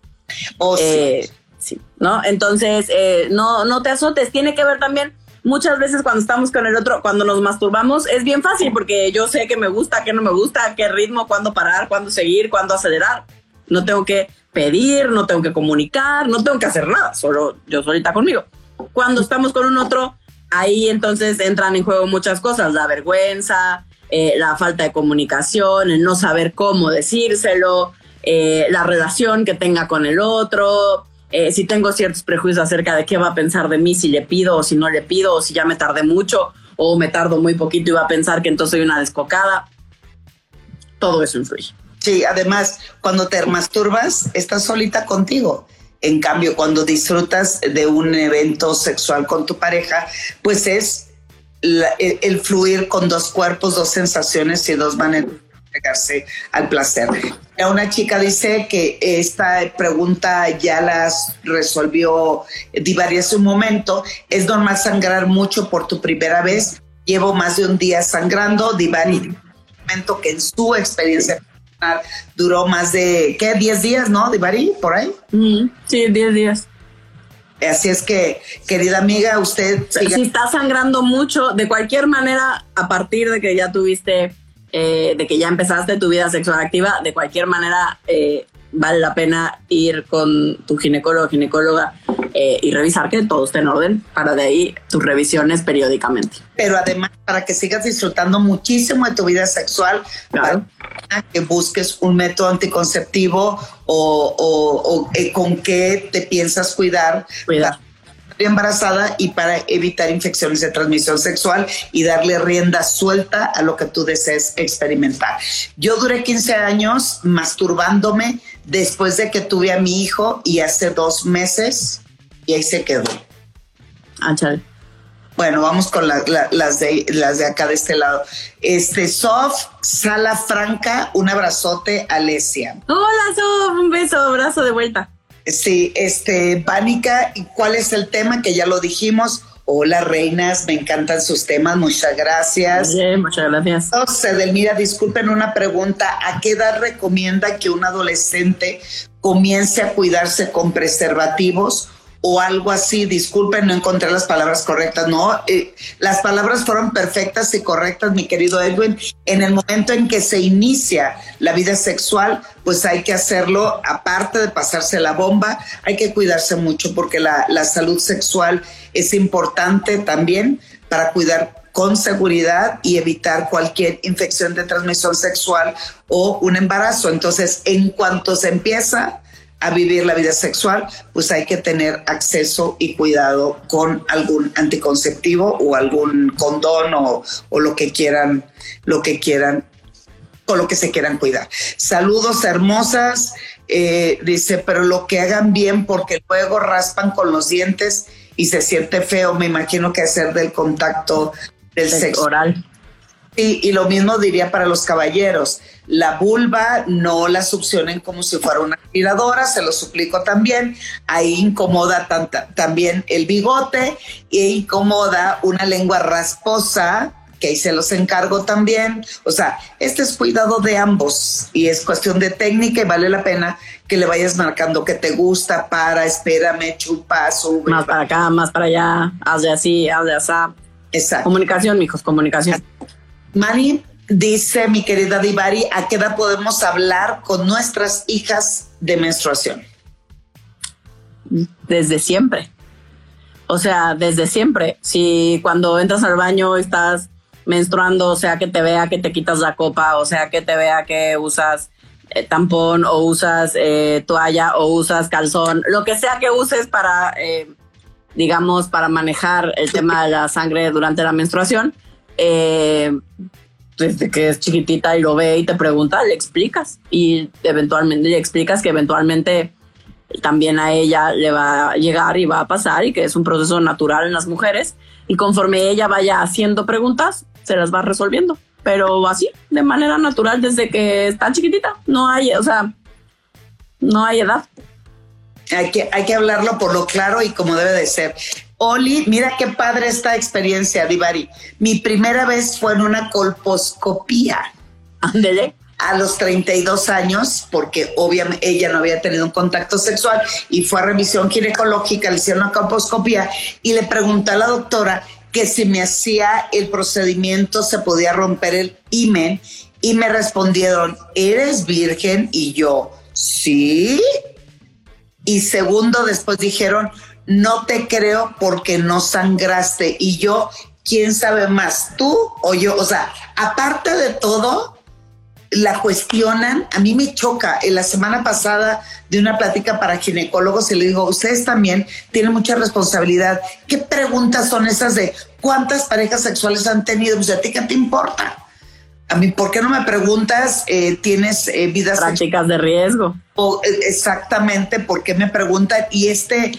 Oh, eh, sí. ¿no? Entonces, eh, no, no te azotes, tiene que ver también muchas veces cuando estamos con el otro, cuando nos masturbamos, es bien fácil porque yo sé que me gusta, que no me gusta, qué ritmo, cuándo parar, cuándo seguir, cuándo acelerar. No tengo que pedir, no tengo que comunicar, no tengo que hacer nada, solo yo solita conmigo. Cuando estamos con un otro, ahí entonces entran en juego muchas cosas, la vergüenza, eh, la falta de comunicación, el no saber cómo decírselo, eh, la relación que tenga con el otro, eh, si tengo ciertos prejuicios acerca de qué va a pensar de mí si le pido o si no le pido, o si ya me tardé mucho o me tardo muy poquito y va a pensar que entonces soy una descocada. Todo eso influye. Sí, además, cuando te masturbas, estás solita contigo. En cambio, cuando disfrutas de un evento sexual con tu pareja, pues es el, fluir con dos cuerpos, dos sensaciones y dos maneras de llegarse al placer. Una chica dice que esta pregunta ya las resolvió Divari hace un momento. ¿Es normal sangrar mucho por tu primera vez? Llevo más de un día sangrando. Divari, momento que en su experiencia duró más de, ¿qué? 10 días, ¿no? Divari, por ahí. sí, 10 días. Así es que, querida amiga, usted... Si está sangrando mucho, de cualquier manera, a partir de que ya tuviste, eh, de que ya empezaste tu vida sexual activa, de cualquier manera, eh, vale la pena ir con tu ginecólogo o ginecóloga eh, y revisar que todo esté en orden para de ahí tus revisiones periódicamente. Pero además para que sigas disfrutando muchísimo de tu vida sexual, claro. que busques un método anticonceptivo o, o, eh, con qué te piensas cuidar. Cuidar. embarazada y para evitar infecciones de transmisión sexual y darle rienda suelta a lo que tú desees experimentar. Yo duré 15 años masturbándome después de que tuve a mi hijo y hace dos meses y ahí se quedó. Ah, bueno, vamos con las, de, las de acá de este lado. Este, Sof, Sala Franca, un abrazote, Alesia. Hola, Sof, un beso, abrazo de vuelta. Sí, este, Pánica, ¿cuál es el tema? Que ya lo dijimos. Hola, reinas, me encantan sus temas, muchas gracias. Bien, muchas gracias. Entonces, Delmira, disculpen una pregunta. ¿A qué edad recomienda que un adolescente comience a cuidarse con preservativos? O algo así. Disculpen, no encontré las palabras correctas. No, eh, las palabras fueron perfectas y correctas, mi querido Edwin. En el momento en que se inicia la vida sexual, pues hay que hacerlo, aparte de pasarse la bomba, hay que cuidarse mucho porque la, la salud sexual es importante también para cuidar con seguridad y evitar cualquier infección de transmisión sexual o un embarazo. Entonces, en cuanto se empieza, a vivir la vida sexual, pues hay que tener acceso y cuidado con algún anticonceptivo o algún condón o, lo que quieran, lo que quieran, o lo que se quieran cuidar. Saludos hermosas, eh, dice, pero lo que hagan bien porque luego raspan con los dientes y se siente feo, me imagino que hacer del contacto del sexo oral. Sí, y lo mismo diría para los caballeros. La vulva no la succionen como si fuera una aspiradora, se lo suplico también. Ahí incomoda también el bigote e incomoda una lengua rasposa, que ahí se los encargo también. O sea, este es cuidado de ambos y es cuestión de técnica y vale la pena que le vayas marcando que te gusta para, espérame, chupa, sube. Más para acá, más para allá, hazle así, hazle así. Exacto. Comunicación, mijos, comunicación. Mari, dice mi querida Divari, ¿a qué edad podemos hablar con nuestras hijas de menstruación? Desde siempre. O sea, desde siempre. Si cuando entras al baño estás menstruando, o sea, que te vea que te quitas la copa, o sea, que te vea que usas eh, tampón o usas eh, toalla o usas calzón, lo que sea que uses para, eh, digamos, para manejar el tema de la sangre durante la menstruación, eh, desde que es chiquitita y lo ve y te pregunta, le explicas y eventualmente le explicas que eventualmente también a ella le va a llegar y va a pasar y que es un proceso natural en las mujeres y conforme ella vaya haciendo preguntas, se las va resolviendo. Pero así, de manera natural, desde que está chiquitita, no hay, o sea, no hay edad. Hay que, hay que hablarlo por lo claro y como debe de ser. Oli, mira qué padre esta experiencia, Divari. Mi primera vez fue en una colposcopía. Ándele. A los 32 años, porque obviamente ella no había tenido un contacto sexual y fue a revisión ginecológica, le hicieron una colposcopía y le pregunté a la doctora que si me hacía el procedimiento se podía romper el imen y me respondieron, ¿eres virgen? Y yo, sí. Y segundo, después dijeron, no te creo porque no sangraste. Y yo, ¿quién sabe más? ¿Tú o yo? O sea, aparte de todo, la cuestionan, a mí me choca. En la semana pasada de una plática para ginecólogos y le digo, ustedes también tienen mucha responsabilidad. ¿Qué preguntas son esas de cuántas parejas sexuales han tenido? Pues a ti qué te importa. A mí, ¿por qué no me preguntas, eh, tienes eh, vidas... Prácticas de riesgo. O, eh, exactamente, ¿por qué me preguntan? Y este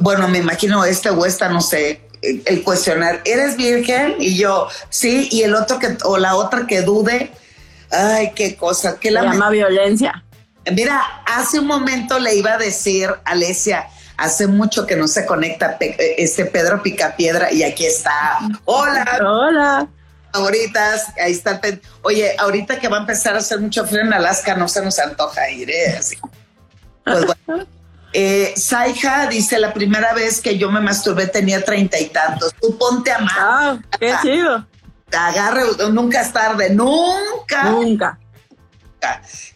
bueno, me imagino este o esta, no sé, el cuestionar, ¿eres virgen? Y yo, sí, y el otro que, o la otra que dude, ay, qué cosa, qué la llama violencia. Mira, hace un momento le iba a decir Alesia, hace mucho que no se conecta este Pedro Picapiedra y aquí está. Hola. Hola. Favoritas, ahí está. Oye, ahorita que va a empezar a hacer mucho frío en Alaska, no se nos antoja ir, ¿eh? Así. Pues bueno. Eh, Saija dice, la primera vez que yo me masturbé tenía treinta y tantos. Tú ponte a mano. Ah, qué chido. Agarre, nunca es tarde, nunca. Nunca.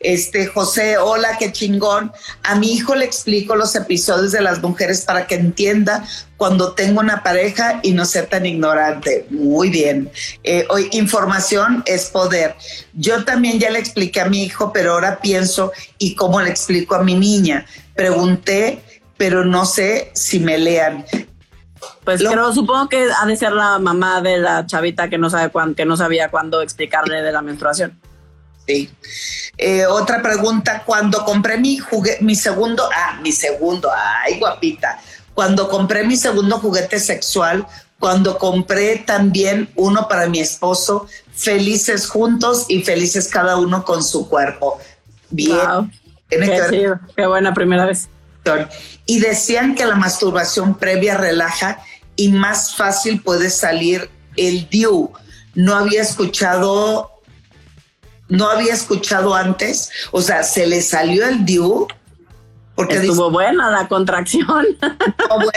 Este, José, hola, qué chingón. A mi hijo le explico los episodios de las mujeres para que entienda cuando tengo una pareja y no sea tan ignorante. Muy bien. Eh, hoy, información es poder. Yo también ya le expliqué a mi hijo, pero ahora pienso y cómo le explico a mi niña. Pregunté, pero no sé si me lean. Pues Lo- pero supongo que ha de ser la mamá de la chavita que no sabe cuán- que no sabía cuándo explicarle de la menstruación. Sí. Eh, otra pregunta, cuando compré mi juguete, mi segundo, ah, mi segundo, ay, guapita. Cuando compré mi segundo juguete sexual, cuando compré también uno para mi esposo, felices juntos y felices cada uno con su cuerpo. Bien. Wow. Tiene que Qué ver chido, qué buena primera vez. y decían que la masturbación previa relaja y más fácil puede salir el DIU. No había escuchado, no había escuchado antes, o sea, se le salió el DIU porque dice Estuvo buena la contracción. "No, bueno,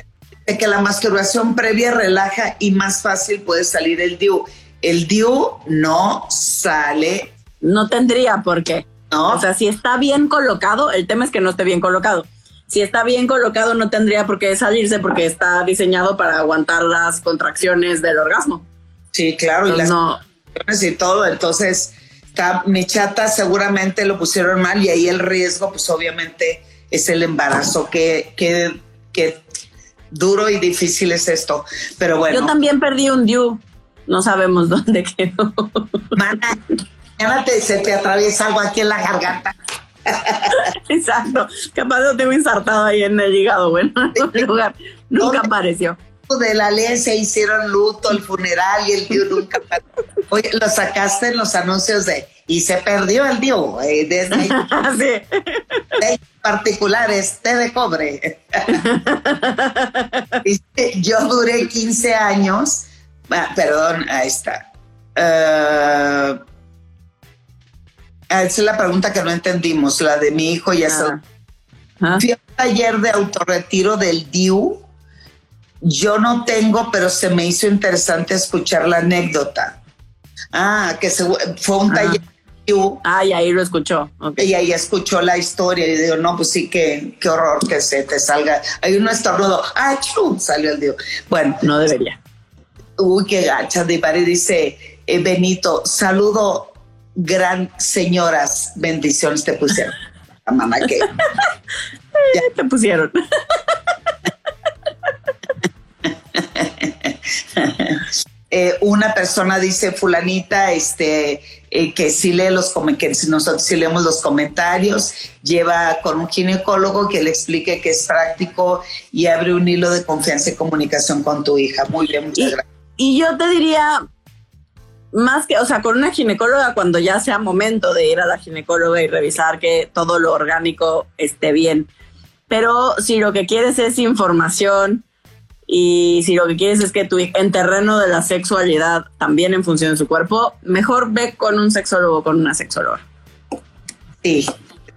de que la masturbación previa relaja y más fácil puede salir el DIU. El DIU no sale, No tendría por qué. ¿no? O sea, si está bien colocado, el tema es que no esté bien colocado. Si está bien colocado, no tendría por qué salirse porque está diseñado para aguantar las contracciones del orgasmo. sí, claro, y las no, y todo, entonces está, mi chata seguramente lo pusieron mal y ahí el riesgo pues obviamente es el embarazo, que, que, que duro y difícil es esto, pero bueno, Yo también perdí un DIU. No sabemos dónde quedó. mana, mañana te, se te atraviesa algo aquí en la garganta, Exacto. Capaz lo tengo insertado ahí en el hígado. Bueno, en lugar. Nunca apareció. De la ley se hicieron luto, el funeral y el tío nunca Oye, lo sacaste en los anuncios de y se perdió el tío, eh, desde ahí, sí. de particulares, té de cobre. Yo duré 15 años, ah, perdón, ahí está. Eh, esa es la pregunta que no entendimos, la de mi hijo ya se- Ah. Ah. Fui a un taller de autorretiro del DIU. Yo no tengo, pero se me hizo interesante escuchar la anécdota. Ah, que se- fue un Ah. taller Ah, y ahí lo escuchó. Y ahí escuchó la historia y digo, no, pues sí, que qué horror que se te salga. Hay un estornudo, ¡ah, chu! Salió el DIU. Bueno, No debería. uy, qué gacha. Divari dice, eh, Benito, saludo, gran señoras, bendiciones te pusieron. La mamá que... ¿Qué te pusieron? Eh, una persona dice fulanita este eh, que si lee los que nosotros leemos los comentarios lleva con un ginecólogo que le explique que es práctico y abre un hilo de confianza y comunicación con tu hija muy bien muchas Y- gracias Y yo te diría, más que, o sea, con una ginecóloga, cuando ya sea momento de ir a la ginecóloga y revisar que todo lo orgánico esté bien. Pero si lo que quieres es información y si lo que quieres es que tu hija- en terreno de la sexualidad también en función de su cuerpo, mejor ve con un sexólogo o con una sexóloga. sí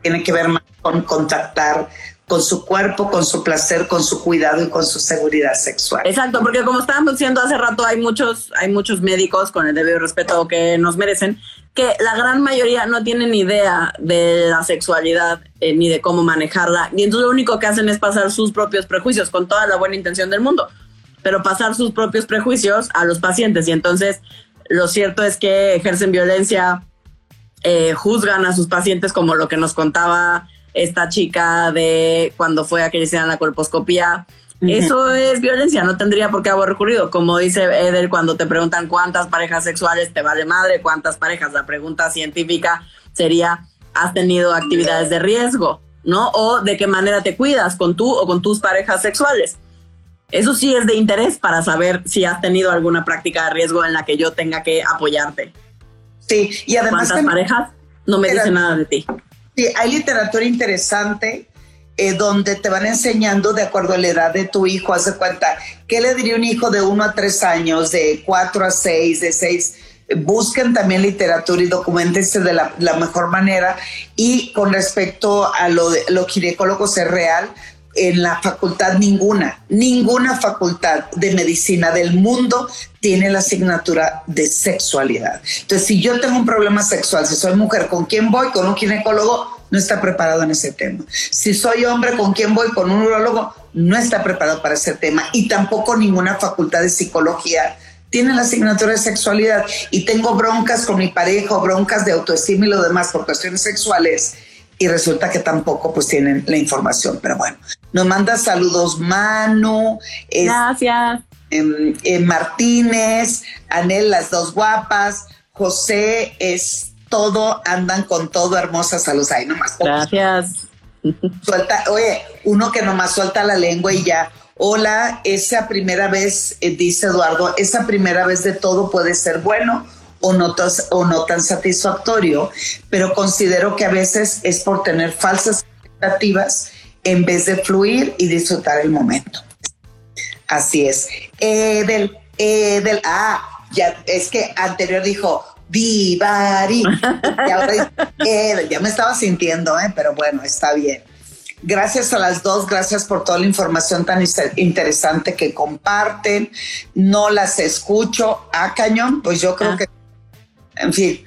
tiene que ver más con contactar con su cuerpo con su placer con su cuidado y con su seguridad sexual. Exacto, porque como estábamos diciendo hace rato, hay muchos, hay muchos médicos con el debido respeto que nos merecen, que la gran mayoría no tienen idea de la sexualidad eh, ni de cómo manejarla, y entonces lo único que hacen es pasar sus propios prejuicios con toda la buena intención del mundo, pero pasar sus propios prejuicios a los pacientes, y entonces lo cierto es que ejercen violencia, eh, juzgan a sus pacientes como lo que nos contaba esta chica de cuando fue a que le hicieran la colposcopía. Eso es violencia, no tendría por qué haber ocurrido. Como dice Eder, cuando te preguntan cuántas parejas sexuales te vale madre, cuántas parejas, la pregunta científica sería, ¿has tenido actividades de riesgo? ¿No? O de qué manera te cuidas con tú o con tus parejas sexuales. Eso sí es de interés para saber si has tenido alguna práctica de riesgo en la que yo tenga que apoyarte. sí y además ¿Cuántas parejas? No me dice nada de ti. Sí, hay literatura interesante eh, donde te van enseñando de acuerdo a la edad de tu hijo. Haz de cuenta, ¿qué le diría un hijo de 1 a 3 años, de 4 a 6, de 6? Busquen también literatura y documentense de la, la mejor manera. Y con respecto a lo de los ginecólogos es real, en la facultad ninguna, ninguna facultad de medicina del mundo tiene la asignatura de sexualidad. Entonces, si yo tengo un problema sexual, si soy mujer, ¿con quién voy? Con un ginecólogo, no está preparado en ese tema. Si soy hombre, ¿con quién voy? Con un urologo, no está preparado para ese tema. Y tampoco ninguna facultad de psicología tiene la asignatura de sexualidad. Y tengo broncas con mi pareja, broncas de autoestima y lo demás por cuestiones sexuales y resulta que tampoco pues tienen la información. Pero bueno, nos manda saludos Manu. Gracias. Em, eh, Martínez, Anel, las dos guapas, José, es todo, andan con todo, hermosas saludos ahí nomás. Gracias. Suelta, oye, uno que nomás suelta la lengua y ya. Hola, esa primera vez, eh, dice Eduardo, esa primera vez de todo puede ser bueno o no, o no tan satisfactorio, pero considero que a veces es por tener falsas expectativas en vez de fluir y disfrutar el momento. Así es. Edel, Edel, ah, ya, es que anterior dijo, Vivari. Y ahora ya me estaba sintiendo, ¿eh? pero bueno, está bien. Gracias a las dos, gracias por toda la información tan interesante que comparten. No las escucho. a ah, cañón, pues yo creo ah. que, en fin,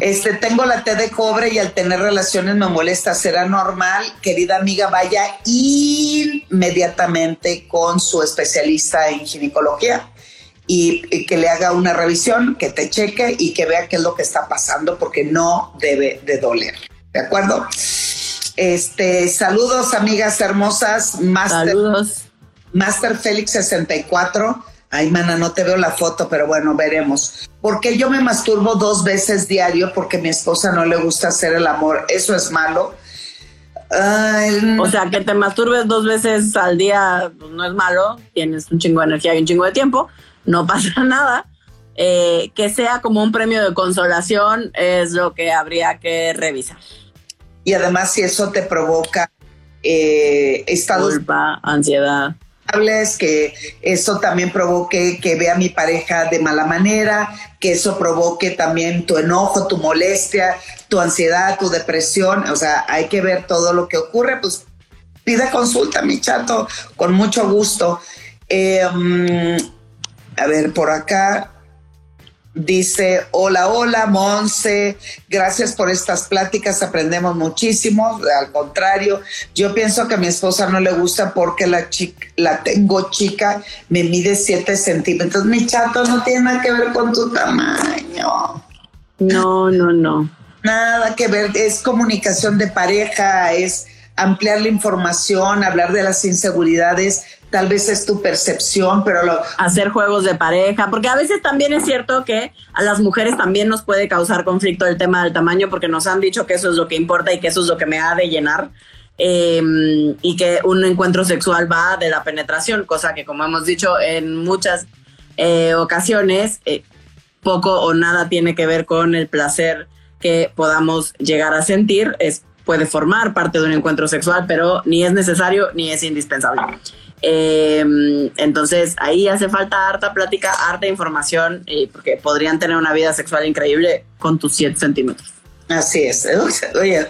este, tengo la T de cobre y al tener relaciones me molesta. ¿Será normal? Querida amiga, vaya inmediatamente con su especialista en ginecología y, que le haga una revisión, que te cheque y que vea qué es lo que está pasando porque no debe de doler. ¿De acuerdo? Este, saludos, amigas hermosas. Master, saludos. Master Félix 64. Ay, mana, no te veo la foto, pero bueno, veremos. Porque yo me masturbo dos veces diario porque a mi esposa no le gusta hacer el amor. Eso es malo. o sea, que te masturbes dos veces al día pues, no es malo. Tienes un chingo de energía y un chingo de tiempo no pasa nada. Eh, que sea como un premio de consolación es lo que habría que revisar. Y además si eso te provoca eh, estados... Culpa, ansiedad. Que eso también provoque que vea a mi pareja de mala manera, que eso provoque también tu enojo, tu molestia, tu ansiedad, tu depresión. O sea, hay que ver todo lo que ocurre. Pues pide consulta, mi chato, con mucho gusto. Eh, mm, a ver, por acá dice, hola, hola, Monse, gracias por estas pláticas, aprendemos muchísimo. Al contrario, yo pienso que a mi esposa no le gusta porque la, chica, la tengo chica, me mide 7 centímetros. Mi chato no tiene nada que ver con tu tamaño. No, no, no. Nada que ver, es comunicación de pareja, es ampliar la información, hablar de las inseguridades tal vez es tu percepción, pero lo... Hacer juegos de pareja, porque a veces también es cierto que a las mujeres también nos puede causar conflicto el tema del tamaño, porque nos han dicho que eso es lo que importa y que eso es lo que me ha de llenar. Em, y que un encuentro sexual va de la penetración, cosa que como hemos dicho en muchas eh, ocasiones, eh, poco o nada tiene que ver con el placer que podamos llegar a sentir, es, puede formar parte de un encuentro sexual, pero ni es necesario ni es indispensable. Em, entonces ahí hace falta harta plática, harta información, y porque podrían tener una vida sexual increíble con tus 7 centímetros. Así es. Oye,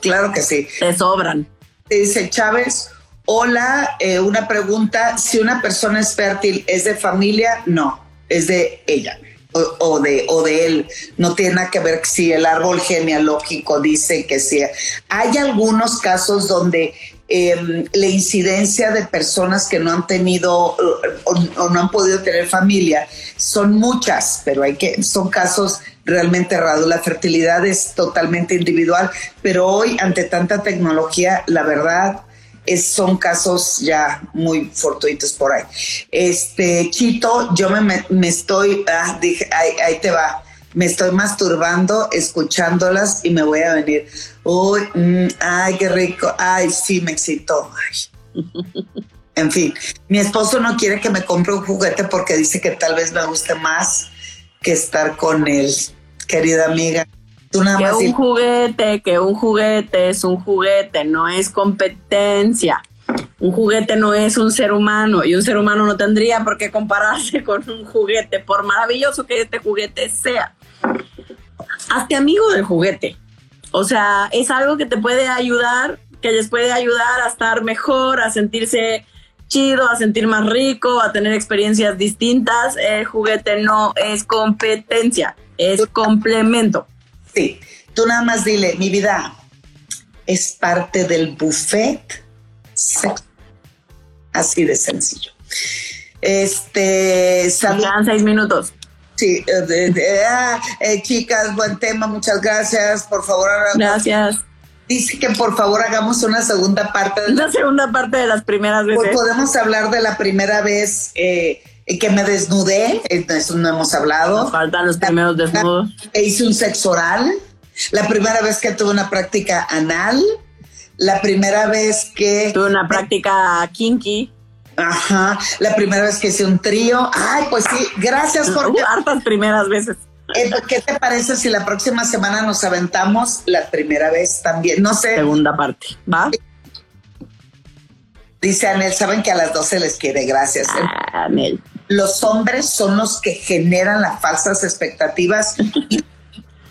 claro que sí. Te sobran. Dice Chávez, hola, eh, una pregunta, si una persona es fértil, ¿es de familia? No, es de ella. O, de, o de él. No tiene nada que ver si el árbol genealógico dice que sí. Hay algunos casos donde Em, la incidencia de personas que no han tenido o, no han podido tener familia son muchas, pero hay que, son casos realmente raros. La fertilidad es totalmente individual, pero hoy ante tanta tecnología, la verdad es, son casos ya muy fortuitos por ahí. Este Chito, yo me, me estoy, ah, dije, ahí te va me estoy masturbando escuchándolas y me voy a venir. Uy, mm, ay, qué rico. Ay, sí, me excitó. En fin, mi esposo no quiere que me compre un juguete porque dice que tal vez me guste más que estar con él. Querida amiga, tú nada que un juguete, que un juguete es un juguete, no es competencia. Un juguete no es un ser humano y un ser humano no tendría por qué compararse con un juguete, por maravilloso que este juguete sea hazte amigo del juguete. O sea, es algo que te puede ayudar, que les puede ayudar a estar mejor, a sentirse chido, a sentir más rico, a tener experiencias distintas. El juguete no es competencia, es complemento. Sí, tú nada más dile, mi vida es parte del buffet. Así de sencillo. Este, salud. seis minutos. Sí, ah, eh, chicas, buen tema, muchas gracias. Por favor, gracias. dice que por favor hagamos una segunda parte. De la segunda parte de las primeras veces. Pues podemos hablar de la primera vez eh, que me desnudé, eso no hemos hablado. Nos faltan los primeros desnudos. E hice un sexo oral. La primera vez que tuve una práctica anal. La primera vez que... Tuve una práctica kinky. Ajá. La primera vez que hice un trío. Ay, pues sí, gracias por... hartas primeras veces. Eh, ¿Qué te parece si la próxima semana nos aventamos la primera vez también? No sé. Segunda parte, ¿va? Dice Anel, saben que a las 12 les quiere, gracias. Ah, Anel. Los hombres son los que generan las falsas expectativas y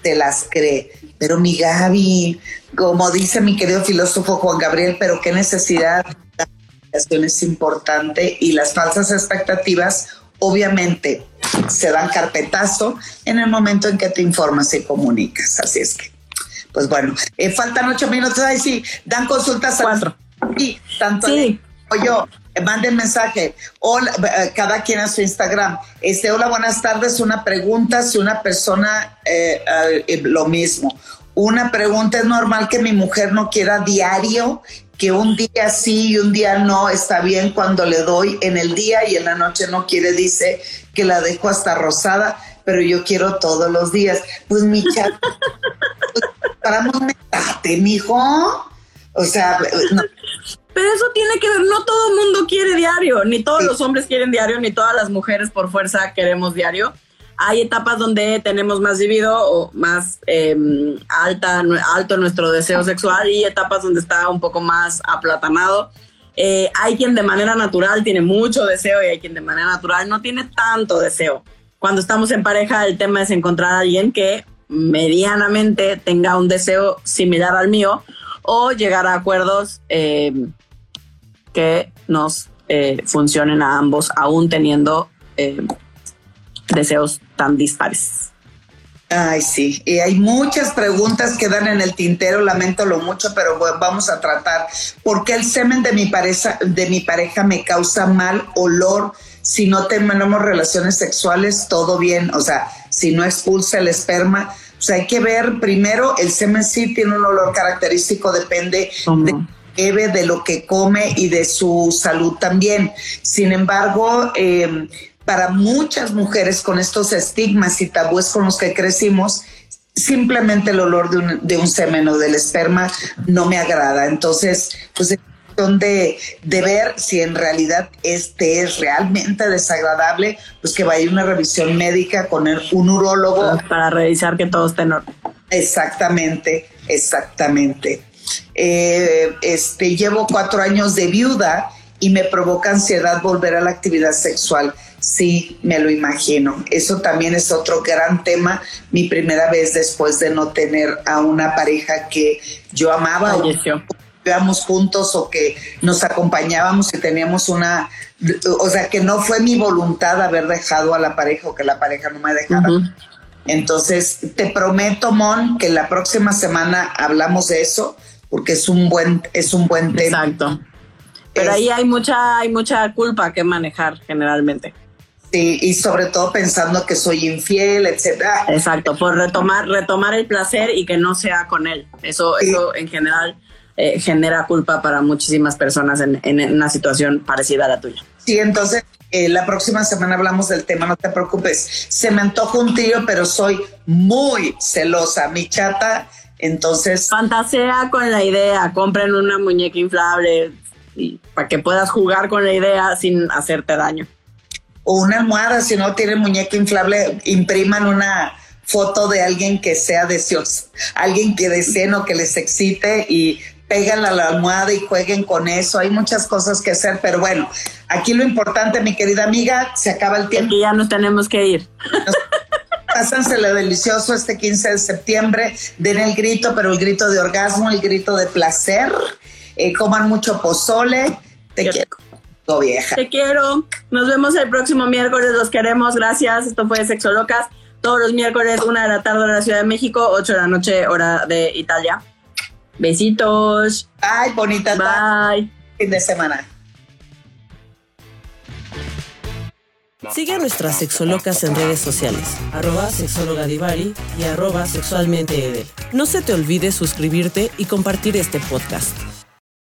te las cree. Pero mi Gaby, como dice mi querido filósofo Juan Gabriel, pero qué necesidad, la es importante y las falsas expectativas obviamente se dan carpetazo en el momento en que te informas y comunicas. Así es que, pues bueno, eh, faltan ocho minutos. Ahí sí, dan consultas Cuatro. Sí, tanto sí. yo. Eh, manden mensaje. Hola, eh, cada quien a su Instagram. Este, hola, buenas tardes. Una pregunta, si una persona, lo mismo. Una pregunta, ¿es normal que mi mujer no quiera diario que un día sí y un día no está bien cuando le doy en el día y en la noche no quiere, dice que la dejo hasta rosada, pero yo quiero todos los días. Pues mi chat, paramos metate, mijo. O sea, no. Pero eso tiene que ver, no todo el mundo quiere diario, ni todos los hombres quieren diario, ni todas las mujeres por fuerza queremos diario hay etapas donde tenemos más libido o más em, alta, alto nuestro deseo sexual y etapas donde está un poco más aplatanado. Eh, hay quien de manera natural tiene mucho deseo y hay quien de manera natural no tiene tanto deseo. Cuando estamos en pareja, el tema es encontrar a alguien que medianamente tenga un deseo similar al mío o llegar a acuerdos em, que nos eh, funcionen a ambos, aún teniendo em, deseos tan dispares. Ay, sí, y hay muchas preguntas que dan en el tintero, lamento lo mucho, pero vamos a tratar. ¿Por qué el semen de mi pareja, de mi pareja me causa mal olor si no tenemos relaciones sexuales? Todo bien, o sea, si no expulsa el esperma. O sea, hay que ver primero, el semen sí tiene un olor característico, depende de de lo que come y de su salud también. Sin embargo, eh, para muchas mujeres con estos estigmas y tabúes con los que crecimos, simplemente el olor de un, de un semen o del esperma no me agrada. Entonces, pues es cuestión de, de, ver si en realidad este es realmente desagradable, pues que vaya una revisión médica con el, un urólogo. Para revisar que todo esté en orden. Exactamente, exactamente. Eh, este, llevo cuatro años de viuda y me provoca ansiedad volver a la actividad sexual. Sí, me lo imagino. Eso también es otro gran tema. Mi primera vez después de no tener a una pareja que yo amaba o íbamos juntos o que nos acompañábamos y teníamos una, o sea, que no fue mi voluntad haber dejado a la pareja o que la pareja no me dejara. Entonces, te prometo, Mon, que la próxima semana hablamos de eso porque es un buen, es un buen tema. Exacto. Pero ahí hay mucha, hay mucha culpa que manejar generalmente. Sí, y sobre todo pensando que soy infiel, etcétera. Exacto, por retomar, retomar el placer y que no sea con él. Eso, eso en general eh, genera culpa para muchísimas personas en, una situación parecida a la tuya. Sí, entonces eh, la próxima semana hablamos del tema, no te preocupes. Se me antoja un tío, pero soy muy celosa. Mi chata, entonces. Fantasea con la idea, compren una muñeca inflable y para que puedas jugar con la idea sin hacerte daño o una almohada, si no tienen muñeca inflable, impriman una foto de alguien que sea deseoso, alguien que deseen o que les excite y pegan a la almohada y jueguen con eso. Hay muchas cosas que hacer, pero bueno, aquí lo importante, mi querida amiga, se acaba el tiempo. Y ya nos tenemos que ir. Lo delicioso este 15 de septiembre, den el grito, pero el grito de orgasmo, el grito de placer, eh, coman mucho pozole, te quiero vieja. Te quiero. Nos vemos el próximo miércoles. Los queremos. Gracias. Esto fue Sexo Locas. Todos los miércoles, una de la tarde, hora de la Ciudad de México, 8 de la noche, hora de Italia. Besitos. Bye, bonita. Bye. Fin de semana. Sigue a nuestras sexolocas en redes sociales, arroba sexólogadivari y arroba sexualmente edel. No se te olvide suscribirte y compartir este podcast.